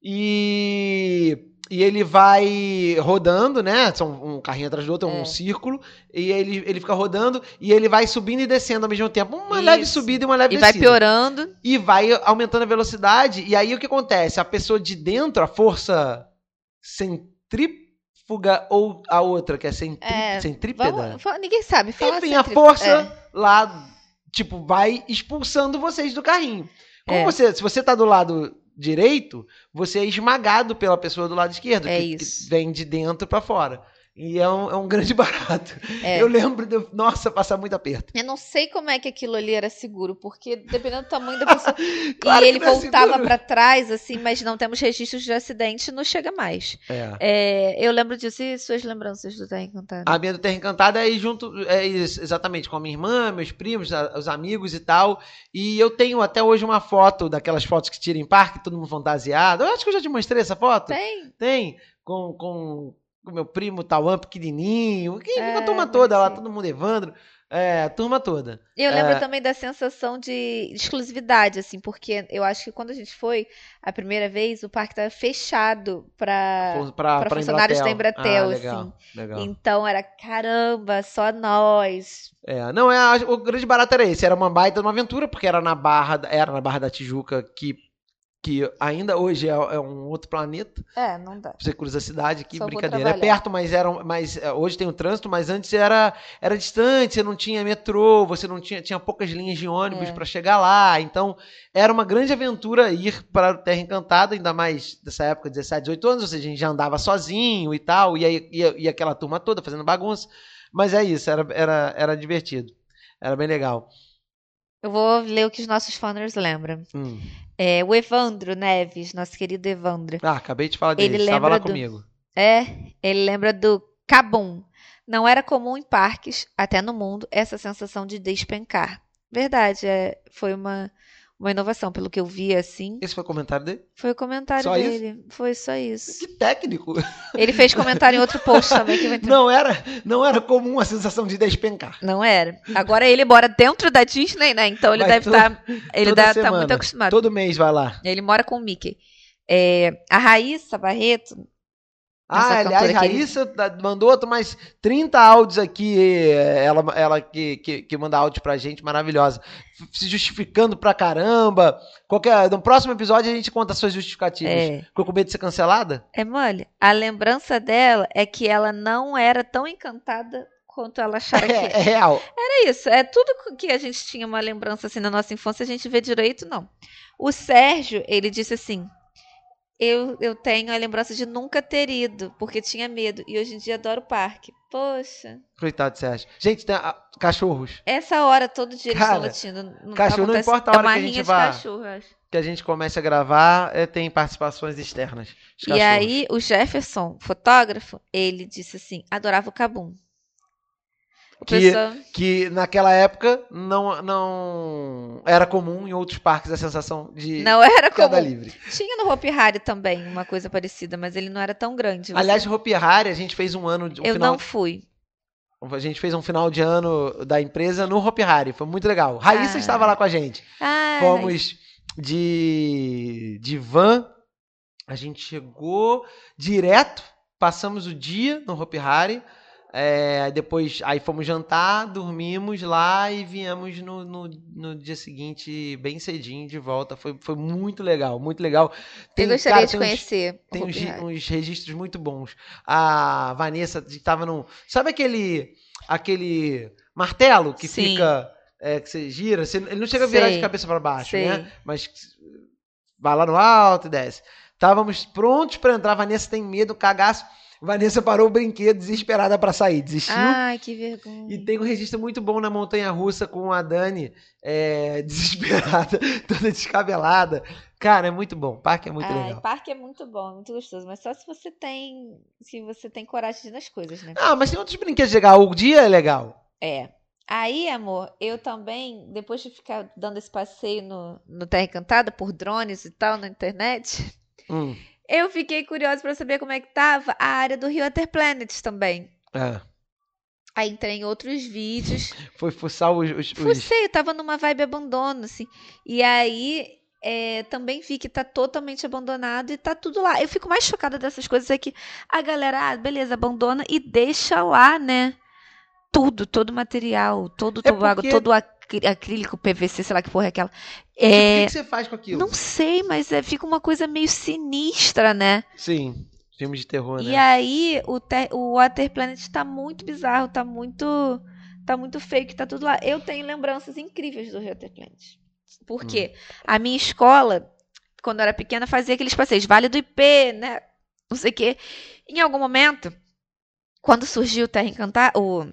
S2: e, e ele vai rodando, né? São um carrinho atrás do outro, é um
S1: É.
S2: círculo, e ele, ele fica rodando e ele vai subindo e descendo ao mesmo tempo. Uma leve
S1: Isso.
S2: subida e uma leve
S1: E vai
S2: descida.
S1: piorando.
S2: E vai aumentando a velocidade, e aí o que acontece? A pessoa de dentro, a força centrífuga ou a outra, que é, centrí...
S1: É,
S2: centrípeda?
S1: Vamos, ninguém sabe. Fala
S2: Enfim, a força
S1: É.
S2: lá, tipo, vai expulsando vocês do carrinho. Como
S1: É.
S2: você, se você tá do lado direito, você é esmagado pela pessoa do lado esquerdo,
S1: É
S2: que, que vem de dentro pra fora. E é um, é um grande barato.
S1: É.
S2: Eu lembro de, nossa, passar muito aperto.
S1: Eu não sei como é que aquilo ali era seguro, porque dependendo do tamanho da pessoa.
S2: Claro
S1: e ele
S2: é
S1: voltava pra trás, assim, mas não temos registros de acidente, não chega mais.
S2: É.
S1: É, eu lembro disso e suas lembranças do Terra Encantada.
S2: A minha do Terra Encantada é junto, é isso, exatamente, com a minha irmã, meus primos, a- os amigos e tal. E eu tenho até hoje uma foto, daquelas fotos que tiram em parque, todo mundo fantasiado. Eu acho que eu já te mostrei essa foto.
S1: Tem?
S2: Tem, com, com o meu primo Tauan pequenininho, que
S1: É,
S2: a turma toda lá, todo mundo Evandro, é, a turma toda.
S1: Eu lembro
S2: É.
S1: também da sensação de exclusividade, assim, porque eu acho que quando a gente foi a primeira vez, o parque estava fechado para funcionários da
S2: Embratel.
S1: Embratel,
S2: ah, legal,
S1: assim.
S2: legal.
S1: Então era caramba, só nós.
S2: É, não, é, o grande barato era esse, era uma baita de uma aventura, porque era na Barra, era na Barra da Tijuca, que, que ainda hoje é, é um outro planeta.
S1: É, não dá.
S2: Você cruza a cidade, que
S1: Só
S2: brincadeira. É perto, mas era, mas é, hoje tem o trânsito, mas antes era, era distante, você não tinha metrô, você não tinha, tinha poucas linhas de ônibus
S1: É.
S2: para chegar lá. Então, era uma grande aventura ir para o Terra Encantada, ainda mais dessa época, 17, 18 anos, ou seja, a gente já andava sozinho e tal, e aí ia, ia aquela turma toda fazendo bagunça. Mas é isso, era, era, era divertido. Era bem legal.
S1: Eu vou ler o que os nossos fãs lembram.
S2: Hum.
S1: É, o Evandro Neves, nosso querido Evandro.
S2: Ah, acabei de falar dele,
S1: Ele
S2: estava lá
S1: lembra do-
S2: comigo.
S1: É, ele lembra do Cabum. Não era comum em parques, até no mundo, essa sensação de despencar. Verdade, é, foi uma, uma inovação, pelo que eu vi assim.
S2: Esse foi o comentário dele?
S1: Foi o comentário
S2: Só
S1: dele. Foi só isso.
S2: Que técnico.
S1: Ele fez comentário em outro post também que vai ter.
S2: Não era, não era comum a sensação de despencar.
S1: Não era. Agora ele mora dentro da Disney, né? Então ele
S2: Vai
S1: deve estar. ele
S2: toda
S1: deve estar
S2: semana.
S1: muito acostumado.
S2: Todo mês vai lá.
S1: Ele mora com o Mickey. É, a Raíssa Barreto.
S2: Ah, aliás,
S1: que ele-
S2: Raíssa tá- mandou outro mais 30 áudios aqui. eh, Ela, ela que, que, que manda áudio pra gente, maravilhosa. Se justificando pra caramba. Qualquer, no próximo episódio a gente conta as suas justificativas.
S1: É,
S2: Ficou com medo de ser cancelada?
S1: é mole. A lembrança dela é que ela não era tão encantada quanto ela achava que
S2: É,
S1: era.
S2: é real.
S1: É isso. É tudo que a gente tinha uma lembrança assim na nossa infância, a gente vê direito, não. O Sérgio, ele disse assim. Eu, eu tenho a lembrança de nunca ter ido, porque tinha medo. E hoje em dia adoro o parque. Poxa.
S2: Coitado, Sérgio. Gente, tem ah, cachorros.
S1: Essa hora, todo dia eles
S2: Cara,
S1: estão latindo. Não
S2: cachorro não importa a
S1: é
S2: hora que a gente vá.
S1: cachorro.
S2: Que a gente comece a gravar, eh, tem participações externas.
S1: E aí, o Jefferson, fotógrafo, ele disse assim: adorava o Cabum.
S2: Que- que naquela época não, não era comum em outros parques a sensação de
S1: não era
S2: queda
S1: comum.
S2: livre.
S1: Tinha no Hopi Hari também uma coisa parecida, mas ele não era tão grande. Você-
S2: Aliás, Hopi Hari, a gente fez um ano, um
S1: eu
S2: final,
S1: não fui.
S2: a gente fez um final de ano da empresa no Hopi Hari, foi muito legal. Raíssa
S1: Ah.
S2: estava lá com a gente.
S1: Ah,
S2: Fomos de de van, a gente chegou direto, passamos o dia no Hopi Hari. É, depois aí fomos jantar, dormimos lá e viemos no, no, no dia seguinte bem cedinho de volta. Foi, foi muito legal, muito legal.
S1: eu gostaria
S2: cara,
S1: de
S2: tem uns-
S1: conhecer. o
S2: tem uns, uns registros muito bons. A Vanessa estava num. Sabe aquele aquele martelo que
S1: Sim.
S2: fica. é, que você gira? Você- ele não chega a virar
S1: Sei.
S2: de cabeça para baixo,
S1: Sei.
S2: né? Mas vai lá no alto e desce. Estávamos prontos para entrar. Vanessa tem medo, cagaço. Vanessa parou o brinquedo desesperada para sair. Desistiu.
S1: Ai, que vergonha.
S2: E tem um registro muito bom na montanha russa com a Dani é, desesperada, toda descabelada. Cara, é muito bom. O parque é muito
S1: Ai,
S2: legal.
S1: parque é muito bom, é muito gostoso, mas só se você tem, se você tem coragem de ir nas coisas, né?
S2: Ah, mas tem outros brinquedos legais. O dia é legal.
S1: É. Aí, amor, eu também, depois de ficar dando esse passeio no, no Terra Encantada por drones e tal na internet,
S2: Hum,
S1: eu fiquei curiosa pra saber como é que tava a área do Rio Planet também.
S2: é.
S1: Aí entrei em outros vídeos.
S2: Foi fuçar os. os,
S1: Fucei, eu tava numa vibe abandono, assim. E aí é, também vi que tá totalmente abandonado e tá tudo lá. Eu fico mais chocada dessas coisas é que a galera, ah, beleza, abandona e deixa lá, né? Tudo, todo o material, todo o
S2: É
S1: tobago, todo o acrí- acrílico, PVC, sei lá que porra é aquela.
S2: O
S1: É,
S2: que, que você faz com aquilo?
S1: não sei, mas é, fica uma coisa meio sinistra, né?
S2: Sim, filme de terror,
S1: E
S2: né?
S1: aí o, te- o Water Planet tá muito bizarro, tá muito tá muito que tá tudo lá. Eu tenho lembranças incríveis do Water Planet. Por quê? A minha escola, quando eu era pequena, fazia aqueles passeios, Vale do IP, né? Não sei o quê. Em algum momento, quando surgiu o Terra Encantada, o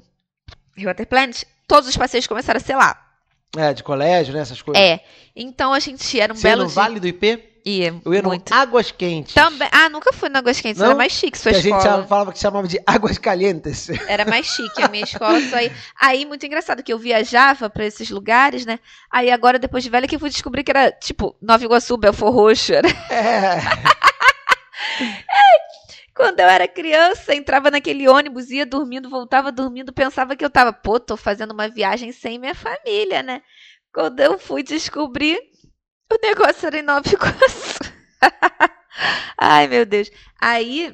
S1: Water Planet, todos os passeios começaram a ser lá.
S2: É, de colégio, né? Essas coisas.
S1: É. Então a gente era um
S2: Você ia
S1: belo
S2: no
S1: dia.
S2: Vale do IP?
S1: Ia,
S2: Eu ia no
S1: muito.
S2: Águas Quentes.
S1: Também. Ah, nunca fui na Águas Quentes,
S2: Não?
S1: era mais chique sua
S2: que a gente
S1: escola.
S2: falava que chamava de Águas Calientes.
S1: Era mais chique a minha escola só aí. Aí, muito engraçado, que eu viajava pra esses lugares, né? Aí agora, depois de velha, que eu fui descobrir que era, tipo, Nova Iguaçu, Belfor Roxo. Era-
S2: É.
S1: Quando eu era criança, entrava naquele ônibus, ia dormindo, voltava dormindo, pensava que eu tava, pô, tô fazendo uma viagem sem minha família, né? Quando eu fui descobrir, o negócio era em Nova Iguaçu. Ai, meu Deus. Aí,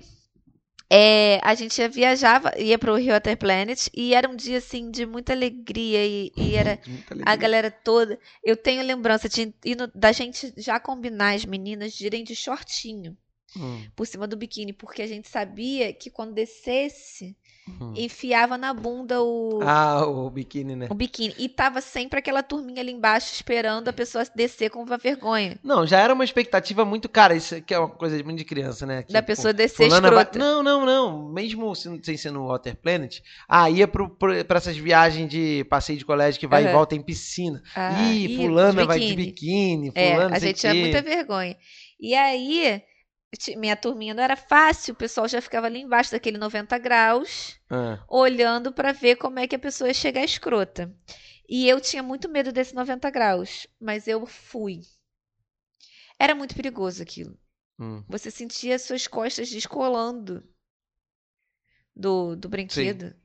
S1: é, a gente ia viajava, ia pro Rio Water Planet, e era um dia, assim, de muita alegria, e, e era
S2: Muita
S1: a
S2: alegria.
S1: galera toda. Eu tenho lembrança de, no- da gente já combinar as meninas de irem de shortinho
S2: Hum,
S1: por cima do biquíni, porque a gente sabia que quando descesse,
S2: hum.
S1: enfiava na bunda o,
S2: Ah, o biquíni, né?
S1: o biquíni. E tava sempre aquela turminha ali embaixo esperando a pessoa descer com uma vergonha.
S2: Não, já era uma expectativa muito. Cara, isso aqui é uma coisa muito de criança, né? Que,
S1: da
S2: pô,
S1: pessoa descer
S2: fulana vai-
S1: escrota.
S2: Não, não, não. Mesmo sem ser no Water Planet, ah, ia pro, pro, pra essas viagens de passeio de colégio que vai e
S1: Aham.
S2: volta em piscina.
S1: Ah,
S2: Ih, fulana vai de
S1: biquíni. É,
S2: fulana
S1: a
S2: não sei
S1: gente tinha muita vergonha. E aí, minha turminha não era fácil, o pessoal já ficava ali embaixo daquele 90 graus,
S2: Ah,
S1: olhando pra ver como é que a pessoa ia chegar escrota. E eu tinha muito medo desse 90 graus, mas eu fui. Era muito perigoso aquilo.
S2: Hum.
S1: Você sentia suas costas descolando do, do brinquedo.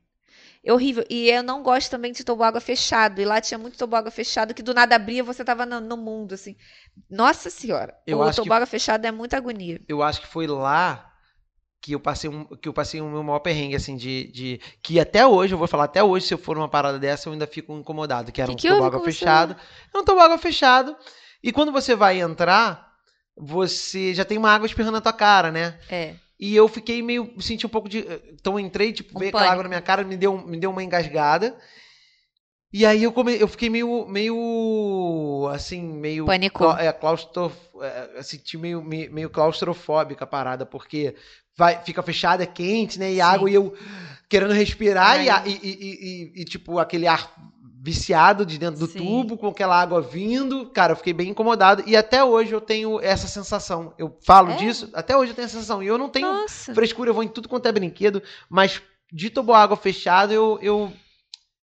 S1: É horrível. E eu não gosto também de toboágua fechado. E lá tinha muito toboágua fechado que do nada abria você tava no, no mundo, assim. Nossa senhora.
S2: Eu
S1: o
S2: acho que-
S1: toboágua fechado é muita agonia.
S2: Eu acho que foi lá que eu passei um, que eu passei o meu maior perrengue, assim, de, de. Que até hoje, eu vou falar, até hoje, se eu for numa parada dessa, eu ainda fico incomodado. Que era
S1: Que
S2: um
S1: que
S2: toboágua fechado. É um toboágua fechado. E quando você vai entrar, você já tem uma água espirrando na tua cara, né?
S1: É.
S2: E eu fiquei meio. Senti um pouco de. Então entrei, tipo,
S1: Um
S2: veio aquela água na minha cara, me deu, me deu uma engasgada. E aí eu, come, eu fiquei meio. meio. assim, meio.
S1: Panicou.
S2: É, claustro, é, senti meio, meio, meio claustrofóbica a parada, porque vai, fica fechada, é quente, né? E
S1: Sim.
S2: água e eu querendo respirar e, e, e- e, tipo, aquele ar viciado de dentro do
S1: Sim.
S2: tubo, com aquela água vindo. Cara, eu fiquei bem incomodado. E até hoje eu tenho essa sensação. Eu falo
S1: É?
S2: disso, até hoje eu tenho essa sensação. E eu não tenho
S1: Nossa.
S2: frescura, eu vou em tudo quanto é brinquedo, mas de toboágua fechado eu, eu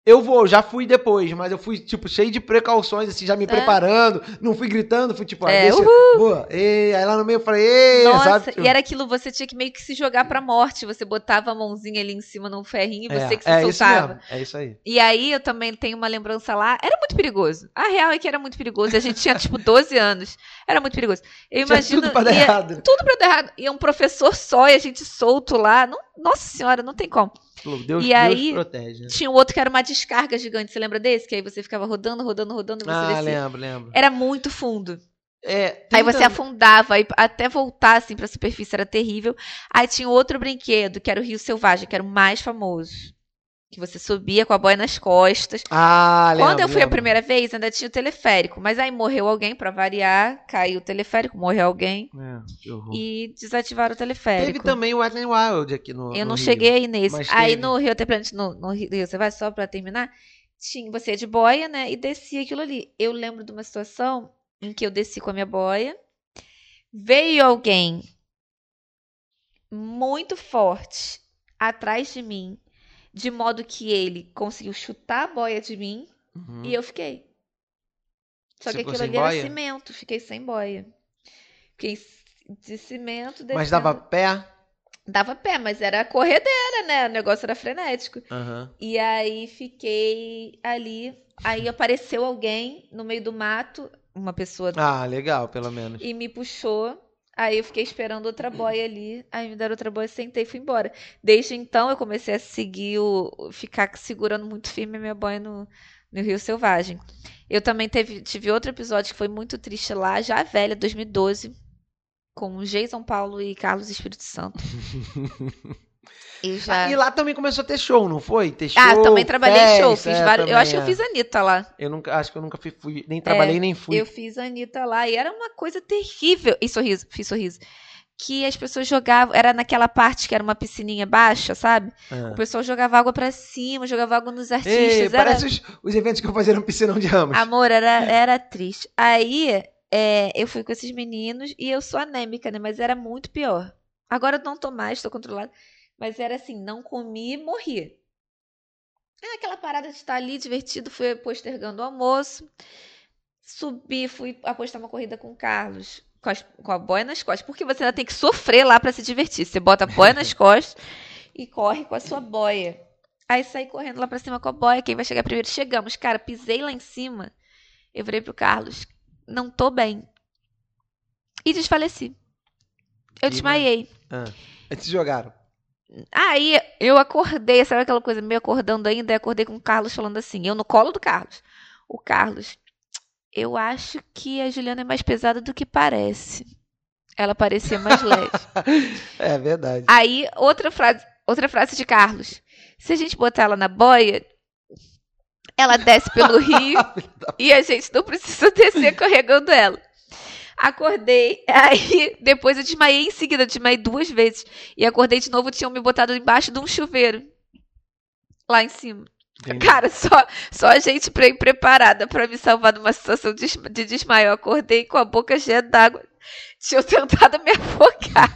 S2: eu vou, já fui depois, mas eu fui tipo cheio de precauções assim, já me preparando, não fui gritando, fui tipo, ah,
S1: É,
S2: deixa,
S1: uhul.
S2: boa. E aí lá no meio eu falei, ei,
S1: Nossa,
S2: sabe? Tipo,
S1: e era aquilo, você tinha que meio que se jogar pra morte. Você botava a mãozinha ali em cima num ferrinho e
S2: é,
S1: você que se
S2: é isso
S1: soltava.
S2: mesmo, é isso aí.
S1: E aí eu também tenho uma lembrança lá. Era muito perigoso. A real é que era muito perigoso. A gente tinha, tipo, 12 anos. Era muito perigoso. Eu
S2: Tinha
S1: imagino.
S2: tudo pra dar
S1: ia-
S2: errado.
S1: tudo pra dar errado. E um professor só e a gente solto lá. Não- nossa senhora, não tem como.
S2: Deus,
S1: E
S2: Deus
S1: aí-
S2: protege. Né?
S1: Tinha o outro que era uma descarga gigante. Você lembra desse? Que aí você ficava rodando, rodando, rodando e você
S2: Ah,
S1: descia.
S2: lembro, lembro.
S1: Era muito fundo.
S2: É,
S1: Aí você afundava, aí até voltar assim pra superfície era terrível. Aí tinha outro brinquedo, que era o Rio Selvagem, que era o mais famoso. Que você subia com a boia nas costas.
S2: Ah, lembro.
S1: Quando eu fui a
S2: lembro.
S1: primeira vez, ainda tinha o teleférico. Mas aí morreu alguém, pra variar, caiu o teleférico, morreu alguém
S2: É,
S1: e desativaram o teleférico.
S2: Teve também o Wet n Wild aqui no
S1: Eu
S2: no
S1: não
S2: Rio.
S1: cheguei aí nesse. Aí
S2: teve.
S1: no Rio Planet, no, no Rio, você vai só pra terminar, tinha, você ia de boia, né? E descia aquilo ali. Eu lembro de uma situação em que eu desci com a minha boia, veio alguém muito forte atrás de mim, de modo que ele conseguiu chutar a boia de mim
S2: Uhum.
S1: e eu fiquei. Só
S2: Você
S1: que aquilo ali
S2: boia?
S1: era cimento, fiquei sem boia. Fiquei de cimento,
S2: Mas
S1: descendo.
S2: dava pé?
S1: Dava pé, mas era corredeira, né? O negócio era frenético.
S2: Aham.
S1: E aí fiquei ali. Aí apareceu alguém no meio do mato, uma pessoa,
S2: Ah, legal, pelo menos.
S1: e me puxou. Aí eu fiquei esperando outra boia ali. Aí me deram outra boia, sentei e fui embora. Desde então eu comecei a seguir o. ficar segurando muito firme a minha boia no, no Rio Selvagem. Eu também teve, tive outro episódio que foi muito triste lá, já velha, 2012, com Jason Paulo e Carlos Espírito Santo. E já.
S2: Ah, e lá também começou a ter show, não foi? Ter show,
S1: Ah, também trabalhei em show, fiz
S2: é,
S1: vários. Eu acho que eu
S2: é.
S1: fiz Anitta lá.
S2: Eu nunca, acho que eu nunca fui, fui- nem trabalhei, nem fui.
S1: É, Eu fiz Anitta lá e era uma coisa terrível. E sorriso, fiz sorriso. Que as pessoas jogavam, era naquela parte que era uma piscininha baixa, sabe?
S2: Ah.
S1: O pessoal jogava água pra cima, jogava água nos
S2: Ei,
S1: artistas. era...
S2: parece os, os eventos que eu fazia no piscinão de Ramos.
S1: Amor, era, era triste. Aí é, eu fui com esses meninos e eu sou anêmica, né? Mas era muito pior. Agora eu não tô mais, tô controlada. Mas era assim, não comi e morri. É aquela parada de estar ali divertido, fui postergando o almoço. Subi, fui apostar uma corrida com o Carlos, com, as- com a boia nas costas. Porque você ainda tem que sofrer lá pra se divertir. Você bota a boia nas costas e corre com a sua boia. Aí saí correndo lá pra cima com a boia. Quem vai chegar primeiro? Chegamos. Cara, pisei lá em cima. Eu virei pro Carlos. Não tô bem. E desfaleci. Eu
S2: Ih,
S1: desmaiei.
S2: Ah. Eles jogaram.
S1: Aí eu acordei, sabe aquela coisa, meio acordando ainda, e acordei com o Carlos falando assim, eu no colo do Carlos. O Carlos, eu acho que a Juliana é mais pesada do que parece. Ela parecia mais leve.
S2: É verdade.
S1: Aí, outra frase, outra frase de Carlos. Se a gente botar ela na boia, ela desce pelo rio e a gente não precisa descer carregando ela. Acordei, aí depois eu desmaiei em seguida, desmaiei duas vezes. E acordei de novo, tinham me botado embaixo de um chuveiro. Lá em cima.
S2: Entendi.
S1: Cara, só, só a gente pre preparada pra me salvar numa situação de, de desmaio. Eu acordei com a boca cheia d'água. Tinham tentado me afogar.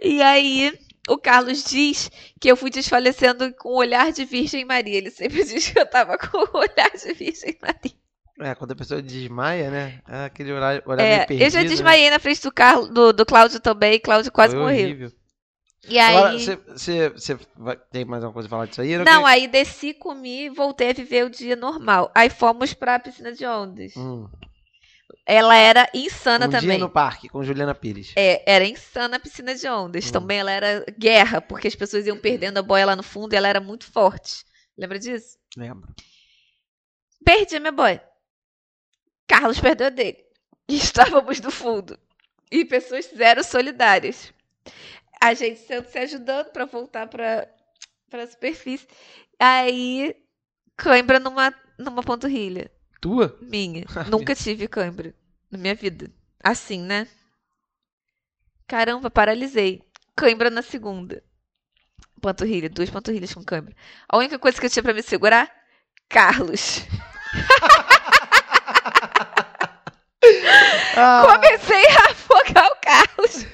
S1: e aí, o Carlos diz que eu fui desfalecendo com o olhar de Virgem Maria. Ele sempre diz que eu tava com o olhar de Virgem Maria.
S2: É, quando a pessoa desmaia, né? É aquele olhar, olhar
S1: É,
S2: perdido.
S1: eu já
S2: né?
S1: desmaiei na frente do, Carlos, do, do Cláudio também. Cláudio quase
S2: Foi
S1: morreu.
S2: horrível.
S1: E aí.
S2: Agora, você- você tem mais alguma coisa pra falar disso aí?
S1: Não,
S2: queria-
S1: aí desci, comi e voltei a viver o dia normal. Aí fomos pra piscina de ondas.
S2: Hum,
S1: Ela era insana
S2: um
S1: também.
S2: dia no parque com Juliana Pires.
S1: É, era insana a piscina de ondas.
S2: Hum.
S1: Também ela era guerra, porque as pessoas iam perdendo a boia lá no fundo e ela era muito forte. Lembra disso?
S2: Lembro.
S1: Perdi minha boia. Carlos perdeu a dele. Estávamos no fundo. E pessoas zero solidárias. A gente sendo se ajudando pra voltar pra, pra superfície. Aí, cãibra numa, numa panturrilha.
S2: Tua?
S1: Minha.
S2: Ah,
S1: Nunca tive cãibra na minha vida. Assim, né? Caramba, paralisei. Cãibra na segunda. Panturrilha, duas panturrilhas com cãibra. A única coisa que eu tinha pra me segurar, Carlos.
S2: Ah,
S1: Comecei a afogar o Carlos.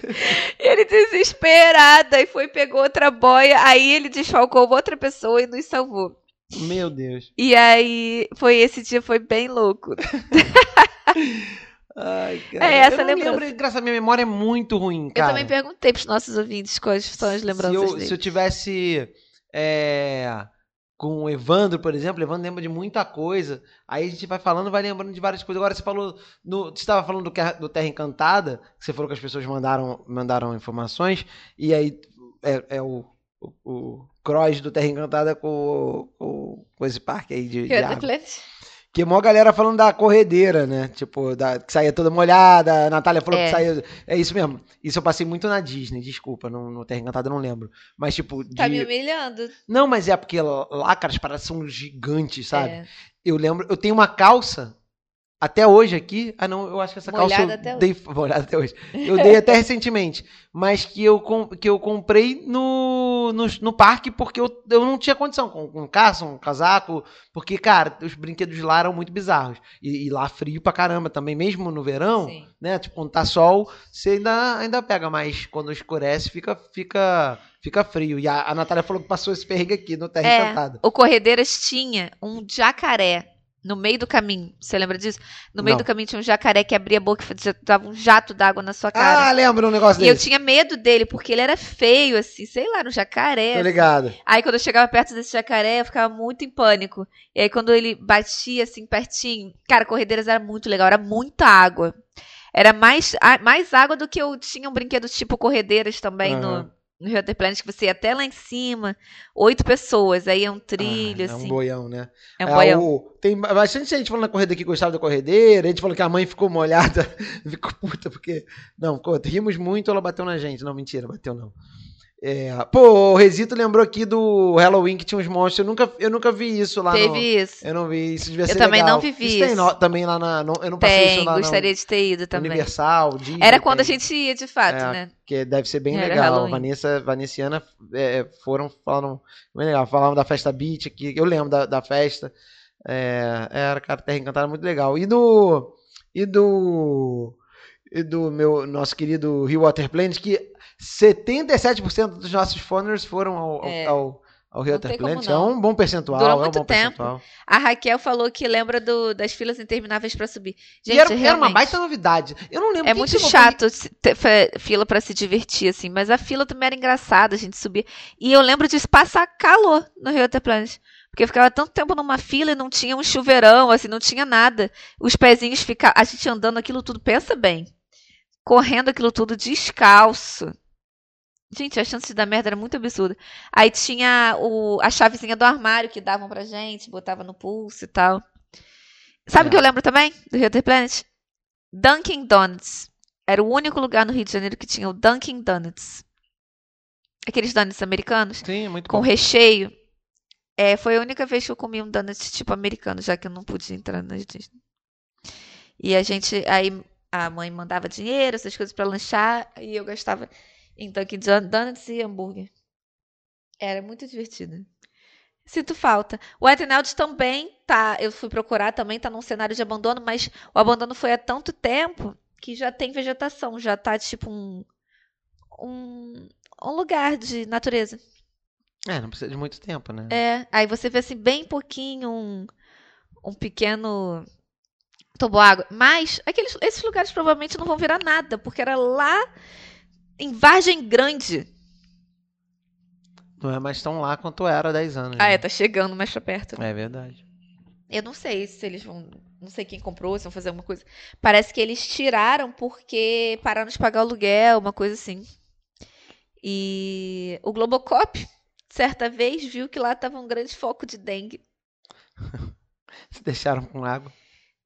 S1: Ele desesperada e foi pegou outra boia. Aí ele desfalcou outra pessoa e nos salvou.
S2: meu Deus.
S1: E aí foi esse dia foi bem louco.
S2: Ai, cara.
S1: É essa
S2: eu não
S1: lembrança.
S2: lembro, engraçado, minha memória é muito ruim,
S1: Eu
S2: cara.
S1: também perguntei pros nossos ouvintes quais são as lembranças
S2: se eu,
S1: dele.
S2: se eu tivesse é, com o Evandro, por exemplo, o Evandro lembra de muita coisa. Aí a gente vai falando, vai lembrando de várias coisas. Agora você falou, no, você estava falando do, do Terra Encantada, que você falou que as pessoas mandaram, mandaram informações, e aí é, é o, o, o cross do Terra Encantada com, com, com esse parque aí de, de
S1: Rio
S2: Que mó galera falando da corredeira, né? Tipo, da, que saía toda molhada, a Natália falou
S1: É.
S2: que saía. É isso mesmo. Isso eu passei muito na Disney, desculpa, no, no Terra Encantada eu não lembro. Mas, tipo, de.
S1: Tá me humilhando.
S2: Não, mas é porque lá, cara, as paradas são gigantes, sabe?
S1: É.
S2: Eu lembro, eu tenho uma calça até hoje aqui. Ah, não, eu acho que essa calça
S1: Molhada
S2: eu
S1: até
S2: dei molhada até hoje. Eu dei até recentemente, mas que eu, que eu comprei no, no, no parque porque eu, eu não tinha condição com, com calça, um casaco, porque cara, os brinquedos lá eram muito bizarros. E, e lá frio pra caramba também, mesmo no verão,
S1: Sim.
S2: né? Tipo, quando tá sol, você ainda, ainda pega, mas quando escurece fica fica fica frio. E a, a Natália falou que passou esse perrengue aqui no Terra
S1: É.
S2: Encantada.
S1: O Corredeiras tinha um jacaré no meio do caminho. Você lembra disso? No meio
S2: Não.
S1: do caminho tinha um jacaré que abria a boca e dava um jato d'água na sua cara.
S2: Ah, lembro um negócio
S1: e eu
S2: desse.
S1: tinha medo dele, porque ele era feio, assim, sei lá, no
S2: Tô
S1: jacaré.
S2: ligado.
S1: Aí quando eu chegava perto desse jacaré, eu ficava muito em pânico. E aí quando ele batia assim pertinho, cara, Corredeiras era muito legal, era muita água. Era mais, mais água do que eu tinha um brinquedo tipo Corredeiras também
S2: Aham.
S1: no, no Rio Planet, que você ia até lá em cima, oito pessoas, aí é um trilho,
S2: Ah, é
S1: assim.
S2: um boião, né?
S1: É um boião.
S2: o- tem bastante gente falando na corrida que gostava da corredeira. A gente falou que a mãe ficou molhada, ficou puta, porque. Não, rimos muito, ela bateu na gente. Não, mentira, bateu não. É, pô, o Resito lembrou aqui do Halloween que tinha uns monstros. Eu nunca, eu nunca vi isso lá
S1: Teve
S2: no.
S1: isso.
S2: Eu não vi, isso devia
S1: Eu também
S2: legal.
S1: não vivi
S2: isso. tem
S1: isso.
S2: no- também lá na. não- eu não passei
S1: Tem,
S2: isso lá
S1: gostaria de ter ido também.
S2: Universal, Disney,
S1: Era quando a
S2: tem.
S1: gente ia, de fato,
S2: É.
S1: né?
S2: que deve ser bem
S1: Era
S2: legal.
S1: Halloween.
S2: Vanessa, Vanessa e Ana é, foram, falaram bem legal. Falaram da festa Beach aqui, eu lembro da, da festa. É, era, cara, Terra Encantada muito legal. E do. E do. Do meu nosso querido Rio Water Planet, que 77% dos nossos followers foram ao,
S1: É.
S2: ao, ao Rio Water Planet. É um bom percentual.
S1: Durou
S2: é um
S1: muito
S2: bom
S1: tempo.
S2: percentual.
S1: A Raquel falou que lembra do- das filas intermináveis pra subir. Gente,
S2: e era, era uma
S1: realmente,
S2: baita novidade. Eu não lembro
S1: É muito chato ter fila pra se divertir, assim, mas a fila também era engraçada, a gente subia. E eu lembro de passar calor no Rio Water Planet. Porque eu ficava tanto tempo numa fila e não tinha um chuveirão, assim, não tinha nada. Os pezinhos ficavam. A gente andando aquilo tudo, pensa bem. Correndo aquilo tudo descalço. Gente, a chance de dar merda era muito absurda. Aí tinha o, a chavezinha do armário que davam pra gente, botava no pulso e tal. Sabe o
S2: É.
S1: que eu lembro também do Rio Water Planet? Dunkin' Donuts. Era o único lugar no Rio de Janeiro que tinha o Dunkin' Donuts. Aqueles donuts americanos
S2: Sim, é muito
S1: com
S2: bom.
S1: recheio. É, foi a única vez que eu comi um donut tipo americano, já que eu não pude entrar na Disney. E a gente, aí a mãe mandava dinheiro, essas coisas pra lanchar, e eu gastava em Dunkin' Don- Donuts e hambúrguer. Era muito divertido. Sinto falta. O Eternauts também tá, eu fui procurar, também tá num cenário de abandono, mas o abandono foi há tanto tempo que já tem vegetação, já tá tipo um um, um lugar de natureza.
S2: É, não precisa de muito tempo, né?
S1: É, aí você vê assim bem pouquinho um, um pequeno toboágua. Mas aqueles, esses lugares provavelmente não vão virar nada, porque era lá em Vargem Grande.
S2: Não é mais tão lá quanto era há 10 anos.
S1: Ah,
S2: né?
S1: é, tá chegando mais pra perto.
S2: É verdade.
S1: Eu não sei se eles vão. Não sei quem comprou, se vão fazer alguma coisa. Parece que eles tiraram porque pararam de pagar aluguel, uma coisa assim. E o Globocop, certa vez, viu que lá tava um grande foco de dengue.
S2: Se deixaram com água.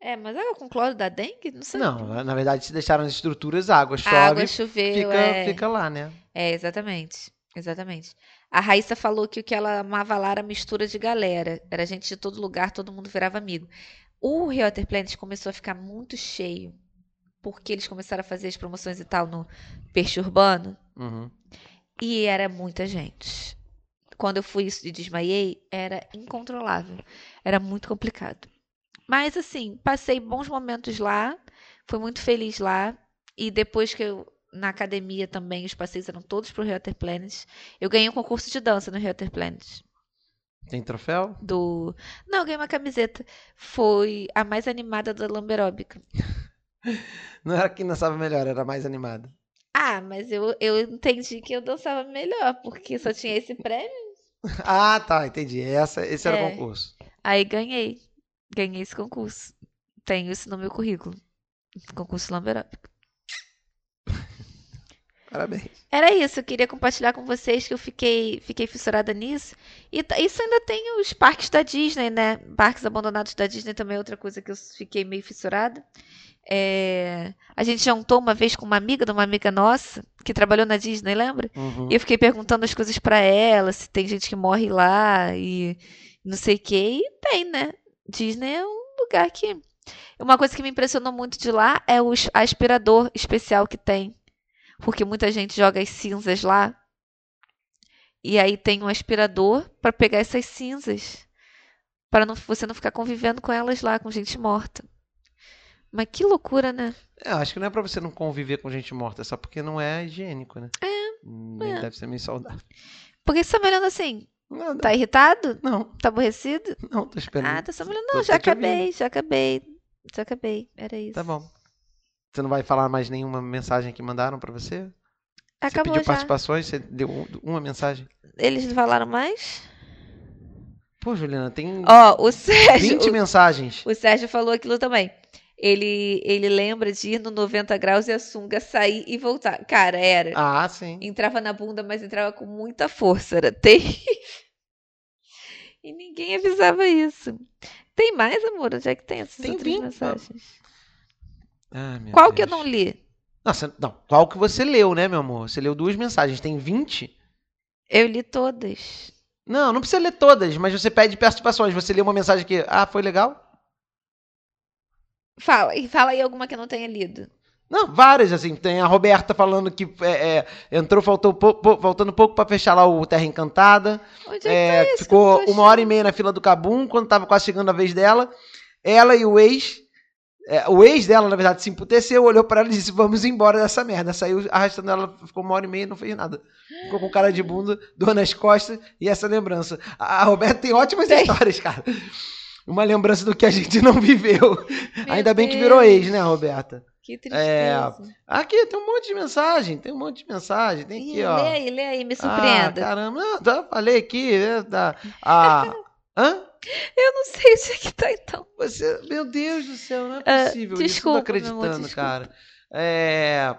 S1: É, mas água com cloro da dengue? Não sei.
S2: Não, na verdade, se deixaram as estruturas, água chove,
S1: A água choveu,
S2: fica,
S1: é.
S2: fica lá, né?
S1: É, exatamente. Exatamente. A Raíssa falou que o que ela amava lá era mistura de galera. Era gente de todo lugar, todo mundo virava amigo. O Rio Planet começou a ficar muito cheio. Porque eles começaram a fazer as promoções e tal no peixe urbano.
S2: Uhum.
S1: E era muita gente. Quando eu fui e desmaiei, era incontrolável. Era muito complicado. Mas assim, passei bons momentos lá. Fui muito feliz lá. E depois que eu na academia também, os passeios eram todos pro Water Planet. Eu ganhei um concurso de dança no Rio Water Planet.
S2: Tem troféu?
S1: Do. Não, eu ganhei uma camiseta. Foi a mais animada da Lamberóbica.
S2: Não era quem dançava melhor, era mais animada.
S1: Ah, mas eu, eu entendi que eu dançava melhor, porque só tinha esse prêmio.
S2: Ah, tá, entendi. Essa, esse era
S1: É.
S2: o concurso.
S1: Aí ganhei. Ganhei esse concurso. Tenho isso no meu currículo. Concurso Lamberóbica.
S2: Parabéns.
S1: Era isso, eu queria compartilhar com vocês que eu fiquei, fiquei fissurada nisso. E isso ainda tem os parques da Disney, né? Parques abandonados da Disney também é outra coisa que eu fiquei meio fissurada. É, A gente jantou uma vez com uma amiga de uma amiga nossa que trabalhou na Disney, lembra?
S2: Uhum.
S1: E eu fiquei perguntando as coisas pra ela, se tem gente que morre lá e não sei o que. E tem, né? Disney é um lugar que. Uma coisa que me impressionou muito de lá é o aspirador especial que tem. Porque muita gente joga as cinzas lá. E aí tem um aspirador pra pegar essas cinzas. Para não, você não ficar convivendo com elas lá, com gente morta. Mas que loucura, né?
S2: É, eu acho que não é pra você não conviver com gente morta, é só porque não é higiênico, né? É. Nem
S1: é.
S2: deve ser meio saudável.
S1: Por que você tá me olhando assim?
S2: Nada.
S1: Tá irritado?
S2: Não,
S1: Tá aborrecido?
S2: não, tô esperando.
S1: Ah, tá só.
S2: Tô-
S1: Não,
S2: tô
S1: já acabei, já acabei. Já acabei. Era isso.
S2: Tá bom. Você não vai falar mais nenhuma mensagem que mandaram pra você?
S1: Acabou
S2: você pediu
S1: já.
S2: participações, você deu um- uma mensagem?
S1: Eles não falaram mais?
S2: Pô, Juliana, tem
S1: Ó, o Sérgio.
S2: 20 mensagens.
S1: O, o Sérgio falou aquilo também. Ele, ele lembra de ir no 90 graus e a sunga sair e voltar. Cara, era.
S2: Ah, sim.
S1: Entrava na bunda, mas entrava com muita força. Era terrível. E ninguém avisava isso. Tem mais, amor? Onde é que tem essas
S2: Tem
S1: outras
S2: 20,
S1: mensagens?
S2: Ah, meu
S1: Qual que eu
S2: Deus.
S1: não li?
S2: Nossa, não. Qual que você leu, né, meu amor? Você leu duas mensagens. Tem 20?
S1: Eu li todas.
S2: Não, não precisa ler todas, mas você pede participações. Você lê uma mensagem que, ah, foi legal?
S1: Fala, e fala aí alguma que eu não tenha lido.
S2: Não, várias, assim. Tem a Roberta falando que é, é, entrou faltou pou- pou- faltando pouco pra fechar lá o Terra Encantada.
S1: Onde é,
S2: É,
S1: que tá
S2: ficou uma hora e meia na fila do Cabum, quando tava quase chegando a vez dela. Ela e o ex. é, o ex dela, na verdade, se emputeceu, olhou pra ela e disse: Vamos embora dessa merda. Saiu arrastando ela, ficou uma hora e meia e não fez nada. Ficou com cara de bunda, dor nas costas e essa lembrança. A a Roberta tem ótimas
S1: Tem.
S2: histórias, cara. Uma lembrança do que a gente não viveu.
S1: Meu
S2: Ainda bem que
S1: Deus,
S2: virou ex, né, Roberta?
S1: Que tristeza.
S2: Aqui tem um monte de mensagem, tem um monte de mensagem. Tem aqui,
S1: Ih,
S2: ó.
S1: lê aí, lê aí, me
S2: Ah,
S1: surpreenda.
S2: caramba, não, já falei aqui, né, da, a, hã?
S1: eu não sei onde é que tá, então.
S2: Você, meu Deus do céu, não é
S1: Ah,
S2: possível. isso,
S1: desculpa,
S2: não tô
S1: meu amor,
S2: acreditando,
S1: desculpa.
S2: cara. É,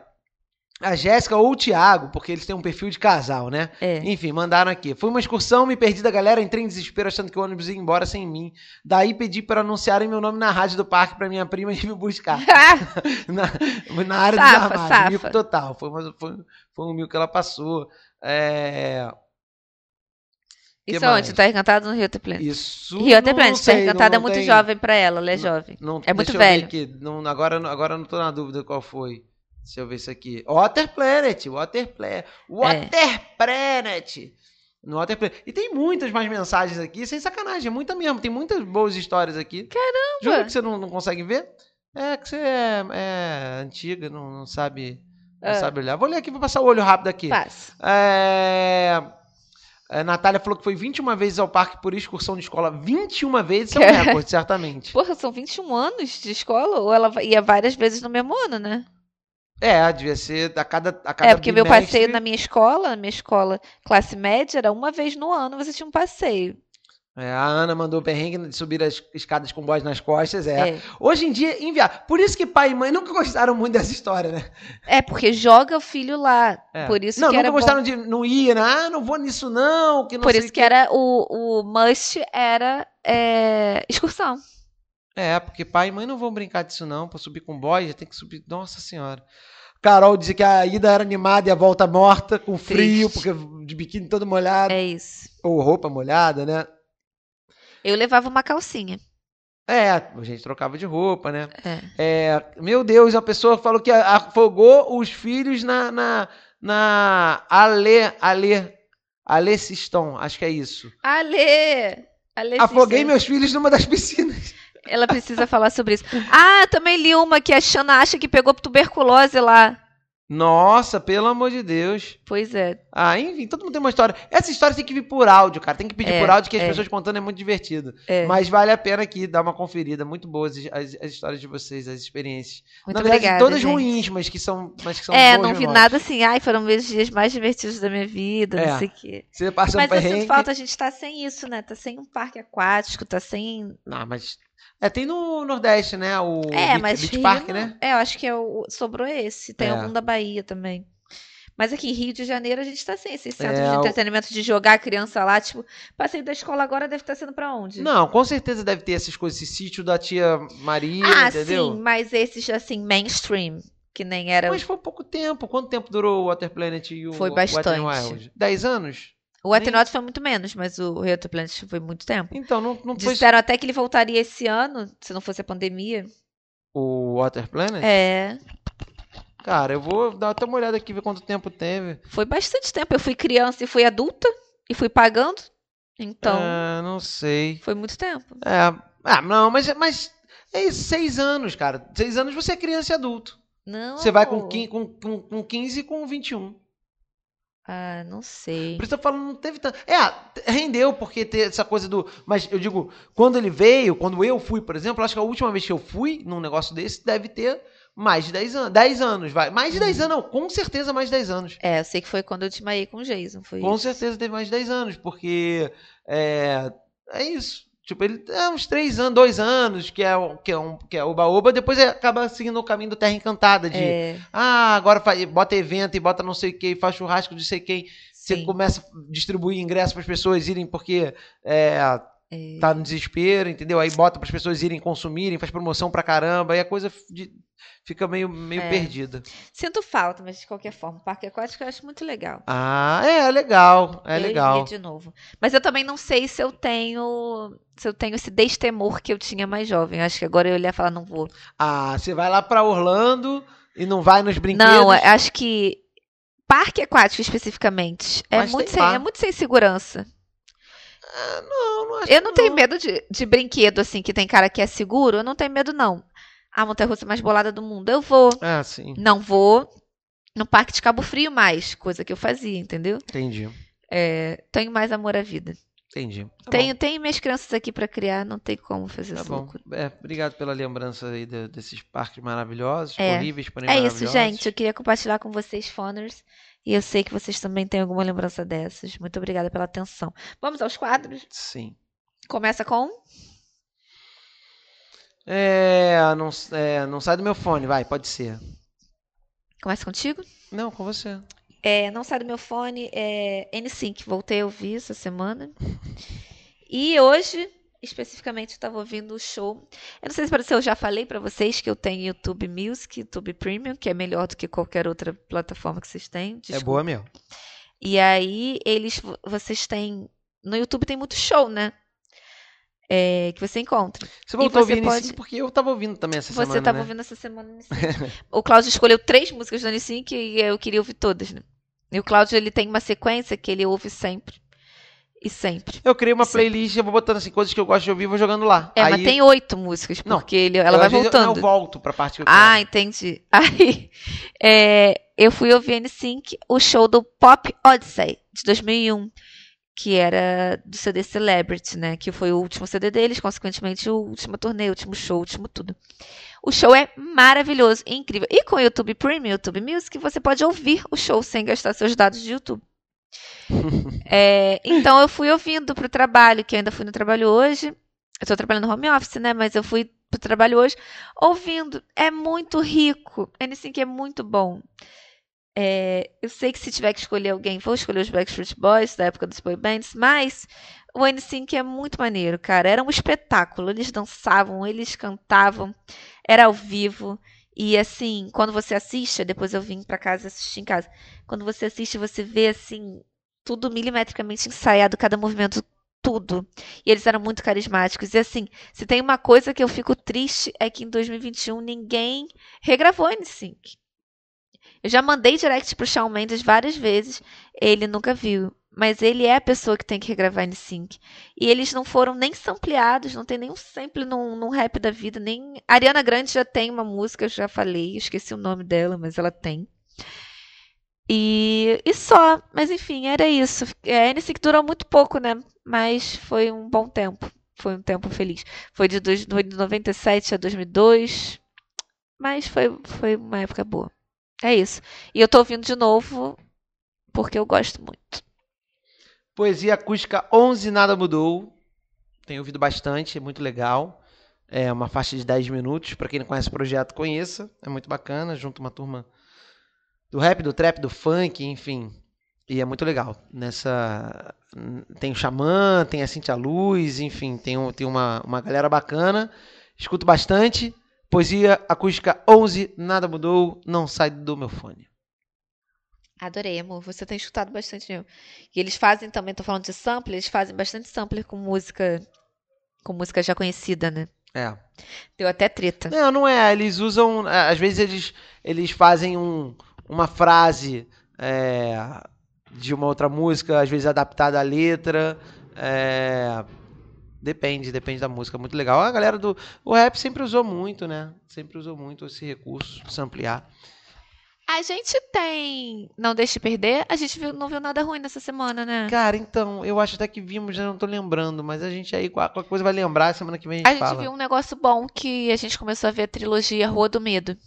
S2: a Jéssica ou o Thiago, porque eles têm um perfil de casal, né?
S1: É.
S2: Enfim, mandaram aqui. Foi uma excursão, me perdi da galera, entrei em desespero achando que o ônibus ia embora sem mim. Daí pedi para anunciarem meu nome na rádio do parque para minha prima ir me buscar. na, na área
S1: Safa,
S2: dos armários.
S1: safa.
S2: Mico total. Foi, uma- foi, foi um mil que ela passou. É, Que
S1: Isso
S2: mais?
S1: onde? Tá encantado no Rio Teplane.
S2: isso.
S1: Rio Teplane,
S2: não
S1: tá encantado
S2: não-
S1: é muito
S2: não tem-
S1: jovem pra ela, ela é jovem.
S2: Não,
S1: É muito
S2: deixa eu ver
S1: velho.
S2: aqui. Não, agora, agora eu não tô na dúvida qual foi. Deixa eu ver isso aqui. Water Planet, Water Planet. Water Planet. No Water Planet. E tem muitas mais mensagens aqui, sem sacanagem. É muita mesmo. Tem muitas boas histórias aqui.
S1: Caramba!
S2: Jura que você não, não consegue ver? É que você é, é antiga, não, não sabe. Não
S1: Ah.
S2: sabe olhar. Vou ler aqui, vou passar o olho rápido aqui.
S1: Passa.
S2: É... A Natália falou que foi 21 vezes ao parque por excursão de escola. 21 vezes é um recorde, certamente.
S1: Porra, são 21 anos de escola? Ou ela ia várias vezes no mesmo ano, né?
S2: É, devia ser a cada, a cada
S1: É, porque meu
S2: bimestre-
S1: passeio na minha escola, na minha escola classe média, era uma vez no ano você tinha um passeio.
S2: É, a Ana mandou o perrengue de subir as escadas com boys nas costas. É.
S1: É.
S2: Hoje em dia, inviável. Por isso que pai e mãe nunca gostaram muito dessa história, né?
S1: É, porque joga o filho lá.
S2: É.
S1: Por isso
S2: não,
S1: que
S2: nunca
S1: era bom.
S2: gostaram de não ir, né? Ah, não vou nisso não, que não
S1: Por isso que
S2: quê.
S1: era o, o must era é, excursão.
S2: É, porque pai e mãe não vão brincar disso não, pra subir com boy já tem que subir, nossa senhora. Carol dizia que a ida era animada e a volta morta, com frio,
S1: Triste.
S2: porque de biquíni todo molhado,
S1: É isso.
S2: ou roupa molhada, né?
S1: Eu levava uma calcinha.
S2: É, a gente trocava de roupa, né?
S1: É.
S2: É, meu Deus, a pessoa falou que afogou os filhos na, na, na Ale, Ale, Ale Siston, acho que é isso.
S1: Ale! Ale
S2: Afoguei meus filhos numa das piscinas.
S1: Ela precisa falar sobre isso. Ah, também li uma que a Xana acha que pegou tuberculose lá.
S2: Nossa, pelo amor de Deus.
S1: Pois é.
S2: Ah, enfim, todo mundo tem uma história. Essa história tem que vir por áudio, cara. Tem que pedir
S1: É,
S2: por áudio, que as
S1: é.
S2: pessoas contando é muito divertido.
S1: é.
S2: Mas vale a pena aqui dar uma conferida. Muito boas as, as- as histórias de vocês, as experiências.
S1: Muito
S2: Na verdade,
S1: obrigada.
S2: todas
S1: gente.
S2: ruins, mas que são, mas que são
S1: É, não vi
S2: memórias.
S1: nada assim. Ai, foram meus dias mais divertidos da minha vida,
S2: É.
S1: não sei o quê.
S2: Você passa um
S1: Mas eu
S2: perrengue.
S1: sinto falta, a gente tá sem isso, né? Tá sem um parque aquático, tá sem.
S2: Não, mas. É, tem no Nordeste, né? O
S1: É,
S2: Beach,
S1: mas
S2: Beach
S1: Rio
S2: Park, né?
S1: É, eu acho que é o... sobrou esse. Tem
S2: É.
S1: algum da Bahia também. Mas aqui em Rio de Janeiro a gente tá sem esses centros
S2: É,
S1: de entretenimento de jogar a criança lá. Tipo, passeio da escola agora deve estar sendo pra onde?
S2: Não, com certeza deve ter essas coisas. Esse sítio da tia Maria,
S1: ah,
S2: entendeu?
S1: sim, mas esses assim, mainstream, que nem era.
S2: Mas foi pouco tempo. Quanto tempo durou o Water Planet e o
S1: Foi bastante.
S2: Dez anos?
S1: O Atenot foi muito menos, mas o Rio Planet foi muito tempo.
S2: Então, não, não foi
S1: Disseram até que ele voltaria esse ano, se não fosse a pandemia.
S2: o Water Planet?
S1: É,
S2: Cara, eu vou dar até uma olhada aqui, ver quanto tempo teve.
S1: foi bastante tempo. Eu fui criança e fui adulta e fui pagando. Então,
S2: Ah, não sei.
S1: foi muito tempo.
S2: É, ah, não, mas, mas é isso, seis anos, cara. Seis anos você é criança e adulto.
S1: Não.
S2: Você vai com,
S1: amor.
S2: 15, com, com, com 15 e com 21.
S1: Ah, não sei.
S2: Por isso eu falando, não teve tanto. É, rendeu, porque ter essa coisa do. Mas eu digo, quando ele veio, quando eu fui, por exemplo, acho que a última vez que eu fui num negócio desse deve ter mais de 10 anos. 10 anos, vai. Mais de 10 anos, não, com certeza mais de 10 anos.
S1: É, eu sei que foi quando eu desmaiei com o Jason. Foi
S2: Com
S1: isso.
S2: certeza teve mais de 10 anos, porque é, é isso. Tipo, ele é uns 3 anos, 2 anos, que é, que é, um, que é oba-oba, depois acaba seguindo o caminho do Terra Encantada, de
S1: É,
S2: ah, agora faz, bota evento e bota não sei o que, faz churrasco de sei quem. Você
S1: sim.
S2: começa a distribuir ingressos para as pessoas irem porque é,
S1: É.
S2: tá no desespero, entendeu? Aí bota para as pessoas irem consumirem, faz promoção pra caramba, aí a coisa de- fica meio, meio
S1: É.
S2: perdida.
S1: Sinto falta, mas de qualquer forma, o parque aquático eu acho muito legal.
S2: Ah, é, é legal, é
S1: eu
S2: legal.
S1: iria de novo. Mas eu também não sei se eu tenho se eu tenho esse destemor que eu tinha mais jovem. Acho que agora eu e falar não vou.
S2: Ah, você vai lá pra Orlando e não vai nos brinquedos?
S1: Não, acho que parque aquático especificamente é
S2: Mas
S1: muito sem, é muito sem segurança.
S2: Ah, não, não acho
S1: Eu não tenho medo de, de brinquedo assim que tem cara que é seguro. Eu não tenho medo não. A montanha-russa mais bolada do mundo, eu vou.
S2: Ah, sim,
S1: Não vou no parque de Cabo Frio mais, coisa que eu fazia, entendeu?
S2: entendi.
S1: É, tenho mais amor à vida.
S2: Entendi. Tá
S1: tenho, tenho minhas crianças aqui pra criar, não tem como fazer
S2: Tá
S1: essa
S2: bom.
S1: loucura.
S2: É, obrigado pela lembrança aí de- desses parques maravilhosos,
S1: É.
S2: horríveis, porém
S1: É isso, gente. Eu queria compartilhar com vocês, Foners. E eu sei que vocês também têm alguma lembrança dessas. Muito obrigada pela atenção. Vamos aos quadros?
S2: Sim.
S1: Começa com.
S2: É não, é, não sai do meu fone, vai, pode ser.
S1: Começa contigo?
S2: Não, com você.
S1: É, não sai do meu fone. É N5. Voltei a ouvir essa semana. E hoje, especificamente, eu estava ouvindo o show. Eu não sei se eu já falei para vocês que eu tenho YouTube Music, YouTube Premium, que é melhor do que qualquer outra plataforma que vocês têm.
S2: É
S1: Desculpa.
S2: boa mesmo.
S1: E aí, eles, vocês têm. No YouTube tem muito show, né? É, que você encontra.
S2: Você voltou a
S1: você
S2: ouvir
S1: pode-
S2: N5 porque eu tava ouvindo também essa
S1: Você
S2: semana,
S1: estava
S2: né?
S1: ouvindo essa semana no N5. O Cláudio escolheu três músicas do N5 e eu queria ouvir todas, né? E o Cláudio, ele tem uma sequência que ele ouve sempre. E sempre.
S2: Eu criei uma playlist, eu vou botando assim, coisas que eu gosto de ouvir e vou jogando lá.
S1: É,
S2: Aí,
S1: mas tem oito músicas,
S2: Não,
S1: porque ele, ela
S2: eu,
S1: vai
S2: vezes, eu-
S1: voltando.
S2: Eu volto pra parte que eu
S1: Ah,
S2: quero.
S1: entendi. Aí, é, eu fui ouvir NSYNC, o show do Pop Odyssey, de 2001, que era do CD Celebrity, né? Que foi o último CD deles, consequentemente, o último turnê, o último show, o último tudo. O show é maravilhoso, incrível. E com o YouTube Premium, YouTube Music, você pode ouvir o show sem gastar seus dados de YouTube. É, então eu fui ouvindo pro trabalho, que ainda fui no trabalho hoje. Eu tô trabalhando home office, né? Mas eu fui pro trabalho hoje ouvindo. É muito rico. N5 é muito bom. É, eu sei que se tiver que escolher alguém, vou escolher os Backstreet Boys da época dos boy bands, mas o N5 é muito maneiro, cara. Era um espetáculo. Eles dançavam, eles cantavam era ao vivo. E assim, quando você assiste, depois eu vim para casa assistir em casa. Quando você assiste, você vê assim, tudo milimetricamente ensaiado, cada movimento, tudo. E eles eram muito carismáticos. E assim, se tem uma coisa que eu fico triste é que em 2021 ninguém regravou N5. Eu já mandei direct pro Shawn Mendes várias vezes, ele nunca viu mas ele é a pessoa que tem que regravar NSYNC. E eles não foram nem sampleados, não tem nenhum sample num, num rap da vida, nem... Ariana Grande já tem uma música, eu já falei, esqueci o nome dela, mas ela tem. E, e só, mas enfim, era isso. É, a NSYNC durou muito pouco, né? Mas foi um bom tempo, foi um tempo feliz. Foi de, dois, de 97 a 2002, mas foi, foi uma época boa. É isso. E eu tô ouvindo de novo porque eu gosto muito.
S2: Poesia acústica 11, nada mudou. Tenho ouvido bastante, é muito legal. É uma faixa de 10 minutos. Para quem não conhece o projeto, conheça. É muito bacana. Junto uma turma do rap, do trap, do funk, enfim. E é muito legal. Nessa. Tem o Xamã, tem a Cintia Luz, enfim, tem, tem uma, uma galera bacana. Escuto bastante. Poesia acústica 11, nada mudou, não sai do meu fone.
S1: Adorei, amor. Você tem escutado bastante mesmo. E eles fazem também, tô falando de sampler, eles fazem bastante sampler com música com música já conhecida, né?
S2: É.
S1: Deu até treta.
S2: Não, não é. Eles usam. É, às vezes eles, eles fazem um, uma frase é, de uma outra música, às vezes adaptada à letra. É, depende, depende da música. Muito legal. A galera do. O rap sempre usou muito, né? Sempre usou muito esse recurso, samplear.
S1: A gente tem. Não deixe perder. A gente viu, não viu nada ruim nessa semana, né?
S2: Cara, então, eu acho até que vimos, já não tô lembrando, mas a gente aí, qualquer coisa vai lembrar, semana que vem a gente
S1: A gente
S2: fala.
S1: viu um negócio bom que a gente começou a ver a trilogia Rua do Medo.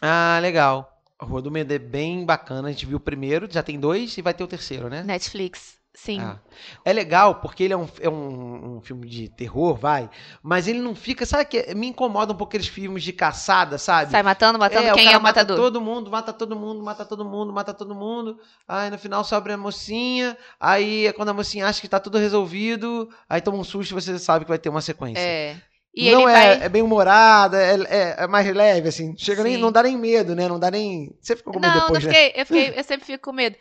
S2: Ah, legal. A Rua do Medo é bem bacana. A gente viu o primeiro, já tem dois e vai ter o terceiro, né?
S1: Netflix. Sim.
S2: Ah. É legal porque ele é, um, é um, um, filme de terror, vai, mas ele não fica. Sabe que me incomoda um pouco aqueles filmes de caçada, sabe?
S1: Sai matando, matando. É, quem é o matador?
S2: Mata todo mundo, mata todo mundo, mata todo mundo, mata todo mundo. Aí no final sobra a mocinha. Aí é quando a mocinha acha que tá tudo resolvido, aí toma um susto você sabe que vai ter uma sequência.
S1: É.
S2: E não é, vai... é bem humorada, é, é, é, mais leve, assim. Chega nem, não dá nem medo, né? Não dá nem. Você ficou com medo
S1: não,
S2: depois,
S1: não fiquei, né? Eu, fiquei, eu sempre fico com medo.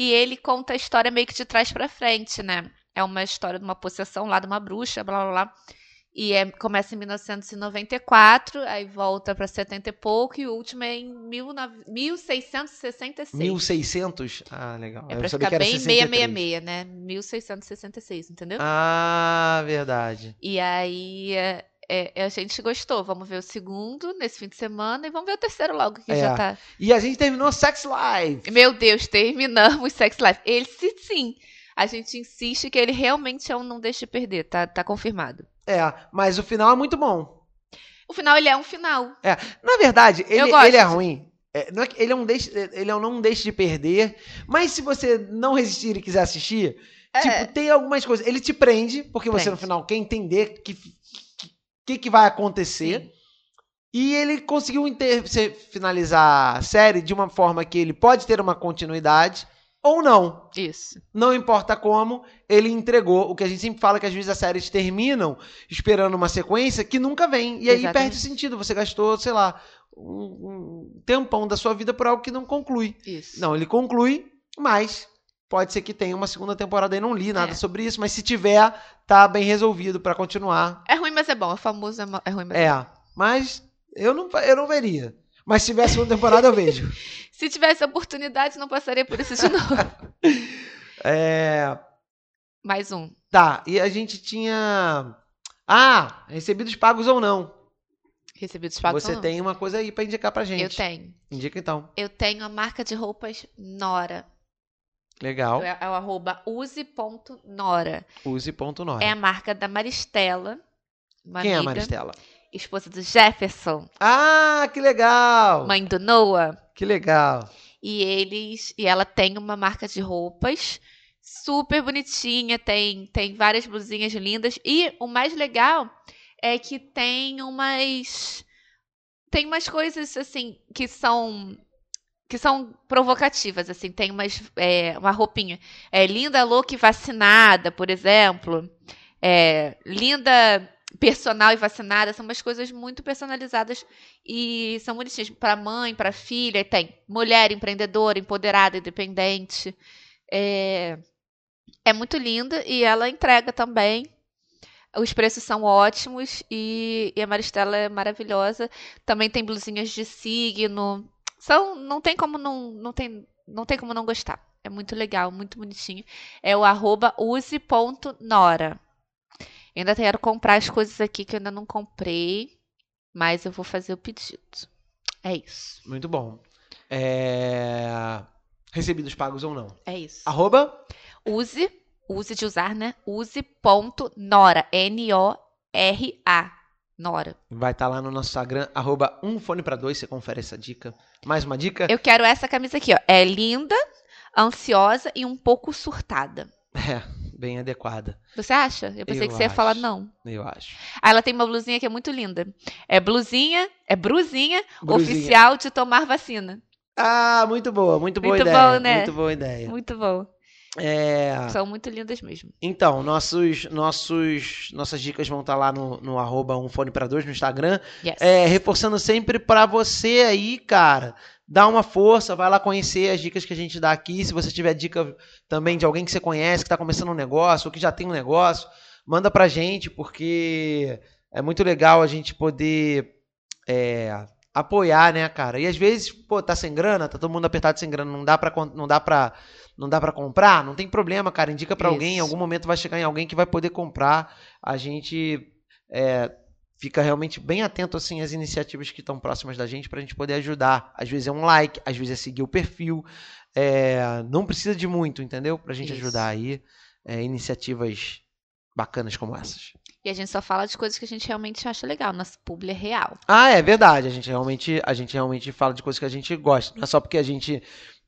S1: E ele conta a história meio que de trás para frente, né? É uma história de uma possessão lá de uma bruxa, blá blá blá. E é, começa em 1994, aí volta para 70 e pouco, e o último é em 19, 1666.
S2: 1600? Ah, legal.
S1: É pra ficar bem 666, né? 1666, entendeu?
S2: Ah, verdade.
S1: E aí é, é, a gente gostou. Vamos ver o segundo nesse fim de semana e vamos ver o terceiro logo, que é. já tá.
S2: E a gente terminou Sex Live.
S1: Meu Deus, terminamos Sex Live. Ele sim. A gente insiste que ele realmente é um não deixe perder, tá, tá confirmado.
S2: É, mas o final é muito bom.
S1: O final, ele é um final.
S2: É, na verdade, ele, ele é ruim. É, é, ele, é um deixe, ele é um não deixe de perder, mas se você não resistir e quiser assistir, é. tipo, tem algumas coisas. Ele te prende, porque prende. você no final quer entender que que, que vai acontecer. E ele conseguiu inter finalizar a série de uma forma que ele pode ter uma continuidade ou não.
S1: Isso.
S2: Não importa como, ele entregou o que a gente sempre fala que às vezes as séries terminam esperando uma sequência que nunca vem. E aí Exatamente. perde o sentido. Você gastou, sei lá, um, um tempão da sua vida por algo que não conclui.
S1: Isso.
S2: Não, ele conclui, mas Pode ser que tenha uma segunda temporada aí, não li nada é. sobre isso, mas se tiver, tá bem resolvido para continuar.
S1: É ruim, mas é bom. É famoso, é ruim, mas
S2: é,
S1: é
S2: mas eu não, eu não veria. Mas se tivesse segunda temporada, eu vejo.
S1: se tivesse oportunidade, não passaria por isso de novo.
S2: é...
S1: Mais um.
S2: Tá, e a gente tinha. Ah, recebidos pagos ou não.
S1: Recebidos pagos
S2: Você
S1: não.
S2: tem uma coisa aí pra indicar pra gente.
S1: Eu tenho.
S2: Indica então.
S1: Eu tenho a marca de roupas Nora.
S2: Legal.
S1: É, é o arroba use.nora.
S2: Use ponto nove.
S1: É a marca da Maristela.
S2: Quem é a
S1: amiga,
S2: Maristela?
S1: Esposa do Jefferson,
S2: Ah, que legal!
S1: mãe do Noah.
S2: Que legal.
S1: E eles. E ela tem uma marca de roupas super bonitinha. Tem, tem várias blusinhas lindas. E o mais legal é que tem umas. Tem umas coisas assim que são. Que são provocativas, assim, tem umas, é, uma roupinha. É, linda look vacinada, por exemplo. É, linda personal e vacinada, são umas coisas muito personalizadas e são bonitinhas para mãe, para filha, tem mulher empreendedora, empoderada, independente. É, é muito linda e ela entrega também. Os preços são ótimos e, e a Maristela é maravilhosa. Também tem blusinhas de signo. São, não tem como não, não tem, não tem como não gostar. É muito legal, muito bonitinho. É o arroba use.nora. Ainda quero comprar as coisas aqui que eu ainda não comprei, mas eu vou fazer o pedido. É isso.
S2: Muito bom. É... Recebidos pagos ou não.
S1: É isso.
S2: Arroba?
S1: Use, use de usar, né? Use.nora. N-O-R-A. Nora.
S2: Vai estar lá no nosso Instagram, arroba um fone pra dois, você confere essa dica. Mais uma dica?
S1: Eu quero essa camisa aqui, ó. É linda, ansiosa e um pouco surtada.
S2: É, bem adequada,
S1: Você acha? Eu pensei
S2: Eu
S1: que você ia falar não.
S2: eu acho.
S1: Ah, ela tem uma blusinha que é muito linda. É blusinha, é brusinha,
S2: Brusinha.
S1: oficial de tomar vacina.
S2: Ah, muito boa, muito boa
S1: Muito
S2: ideia.
S1: bom, né?
S2: Muito boa ideia.
S1: Muito bom.
S2: É...
S1: São muito lindas mesmo.
S2: Então, nossos, nossos, nossas dicas vão estar lá no, no arroba um fone pra dois no Instagram.
S1: Yes.
S2: É, reforçando sempre pra você aí, cara, dá uma força, vai lá conhecer as dicas que a gente dá aqui. Se você tiver dica também de alguém que você conhece, que tá começando um negócio, ou que já tem um negócio, manda pra gente, porque é muito legal a gente poder é, apoiar, né, cara? E às vezes, pô, tá sem grana, tá todo mundo apertado sem grana, não dá pra, não dá pra, não dá pra comprar, não tem problema, cara. Indica pra alguém, em algum momento vai chegar em alguém que vai poder comprar. A gente é, fica realmente bem atento assim às iniciativas que estão próximas da gente pra gente poder ajudar. Às vezes é um like, às vezes é seguir o perfil. É, não precisa de muito, entendeu? Pra gente
S1: Isso.
S2: ajudar aí é, iniciativas bacanas como essas.
S1: E a gente só fala de coisas que a gente realmente acha legal. Nossa publi é real.
S2: Ah, é verdade. A gente realmente, a gente realmente fala de coisas que a gente gosta. Não é só porque a gente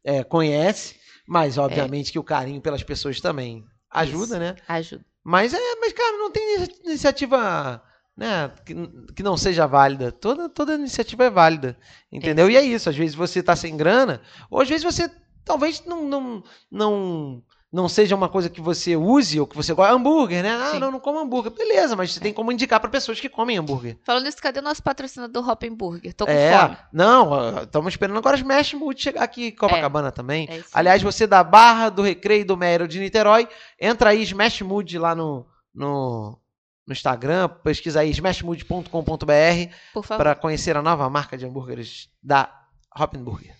S2: é, conhece, mas obviamente que o carinho pelas pessoas também ajuda,
S1: Isso.
S2: né?
S1: Ajuda.
S2: Mas é, mas cara, não tem inici- iniciativa, né, que, que não seja válida. Toda toda iniciativa é válida, entendeu? E é isso. Às vezes você tá sem grana, ou às vezes você talvez não não não não seja uma coisa que você use ou que você gosta. Hambúrguer, né? Ah,
S1: Sim.
S2: não, não como hambúrguer. Beleza, mas você tem como indicar para pessoas que comem hambúrguer.
S1: Falando nisso, cadê o nosso patrocinador Hop Burger? Tô com
S2: É,
S1: fome.
S2: não, estamos esperando agora as Smash Mood chegar aqui em Copacabana também.
S1: É isso aí.
S2: Aliás, você da Barra, do Recreio, do Mero de Niterói, entra aí, Smash Mood lá no, no, no Instagram, pesquisa aí smashmood.com.br para conhecer a nova marca de hambúrgueres da Hoppenburger.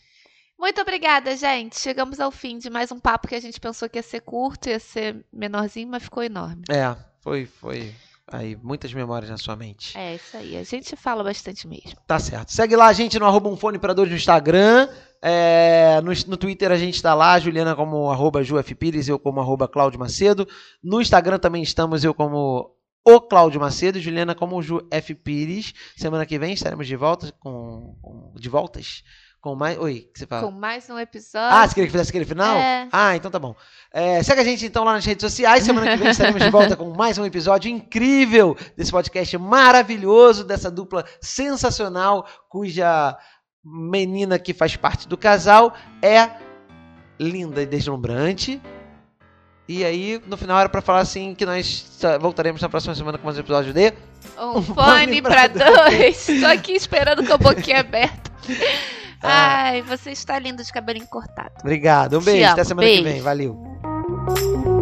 S1: Muito obrigada, gente. Chegamos ao fim de mais um papo que a gente pensou que ia ser curto, ia ser menorzinho, mas ficou enorme.
S2: É, foi, foi aí, muitas memórias na sua mente.
S1: É isso aí. A gente fala bastante mesmo.
S2: Tá certo. Segue lá a gente no arroba um fone pra dois no Instagram. É, no, no Twitter a gente tá lá, Juliana como arroba JuFPires, eu como arroba Cláudio Macedo. No Instagram também estamos, eu como o Cláudio Macedo, Juliana como Ju F. Pires. Semana que vem estaremos de volta com, com- de voltas com mais. Oi, que você fala?
S1: Com mais um episódio.
S2: Ah, você queria que fizesse aquele final?
S1: É.
S2: Ah, então tá bom. É, segue a gente então lá nas redes sociais. Semana que vem estaremos de volta com mais um episódio incrível desse podcast maravilhoso, dessa dupla sensacional, cuja menina que faz parte do casal é linda e deslumbrante. E aí, no final era pra falar assim que nós voltaremos na próxima semana com mais um episódio de
S1: Um fone pra dois. Tô aqui esperando com a boquinha aberta.
S2: Ah.
S1: Ai, você está lindo de cabelo encortado.
S2: Obrigado. Um
S1: Te
S2: beijo.
S1: Amo.
S2: Até semana
S1: beijo.
S2: que vem. Valeu.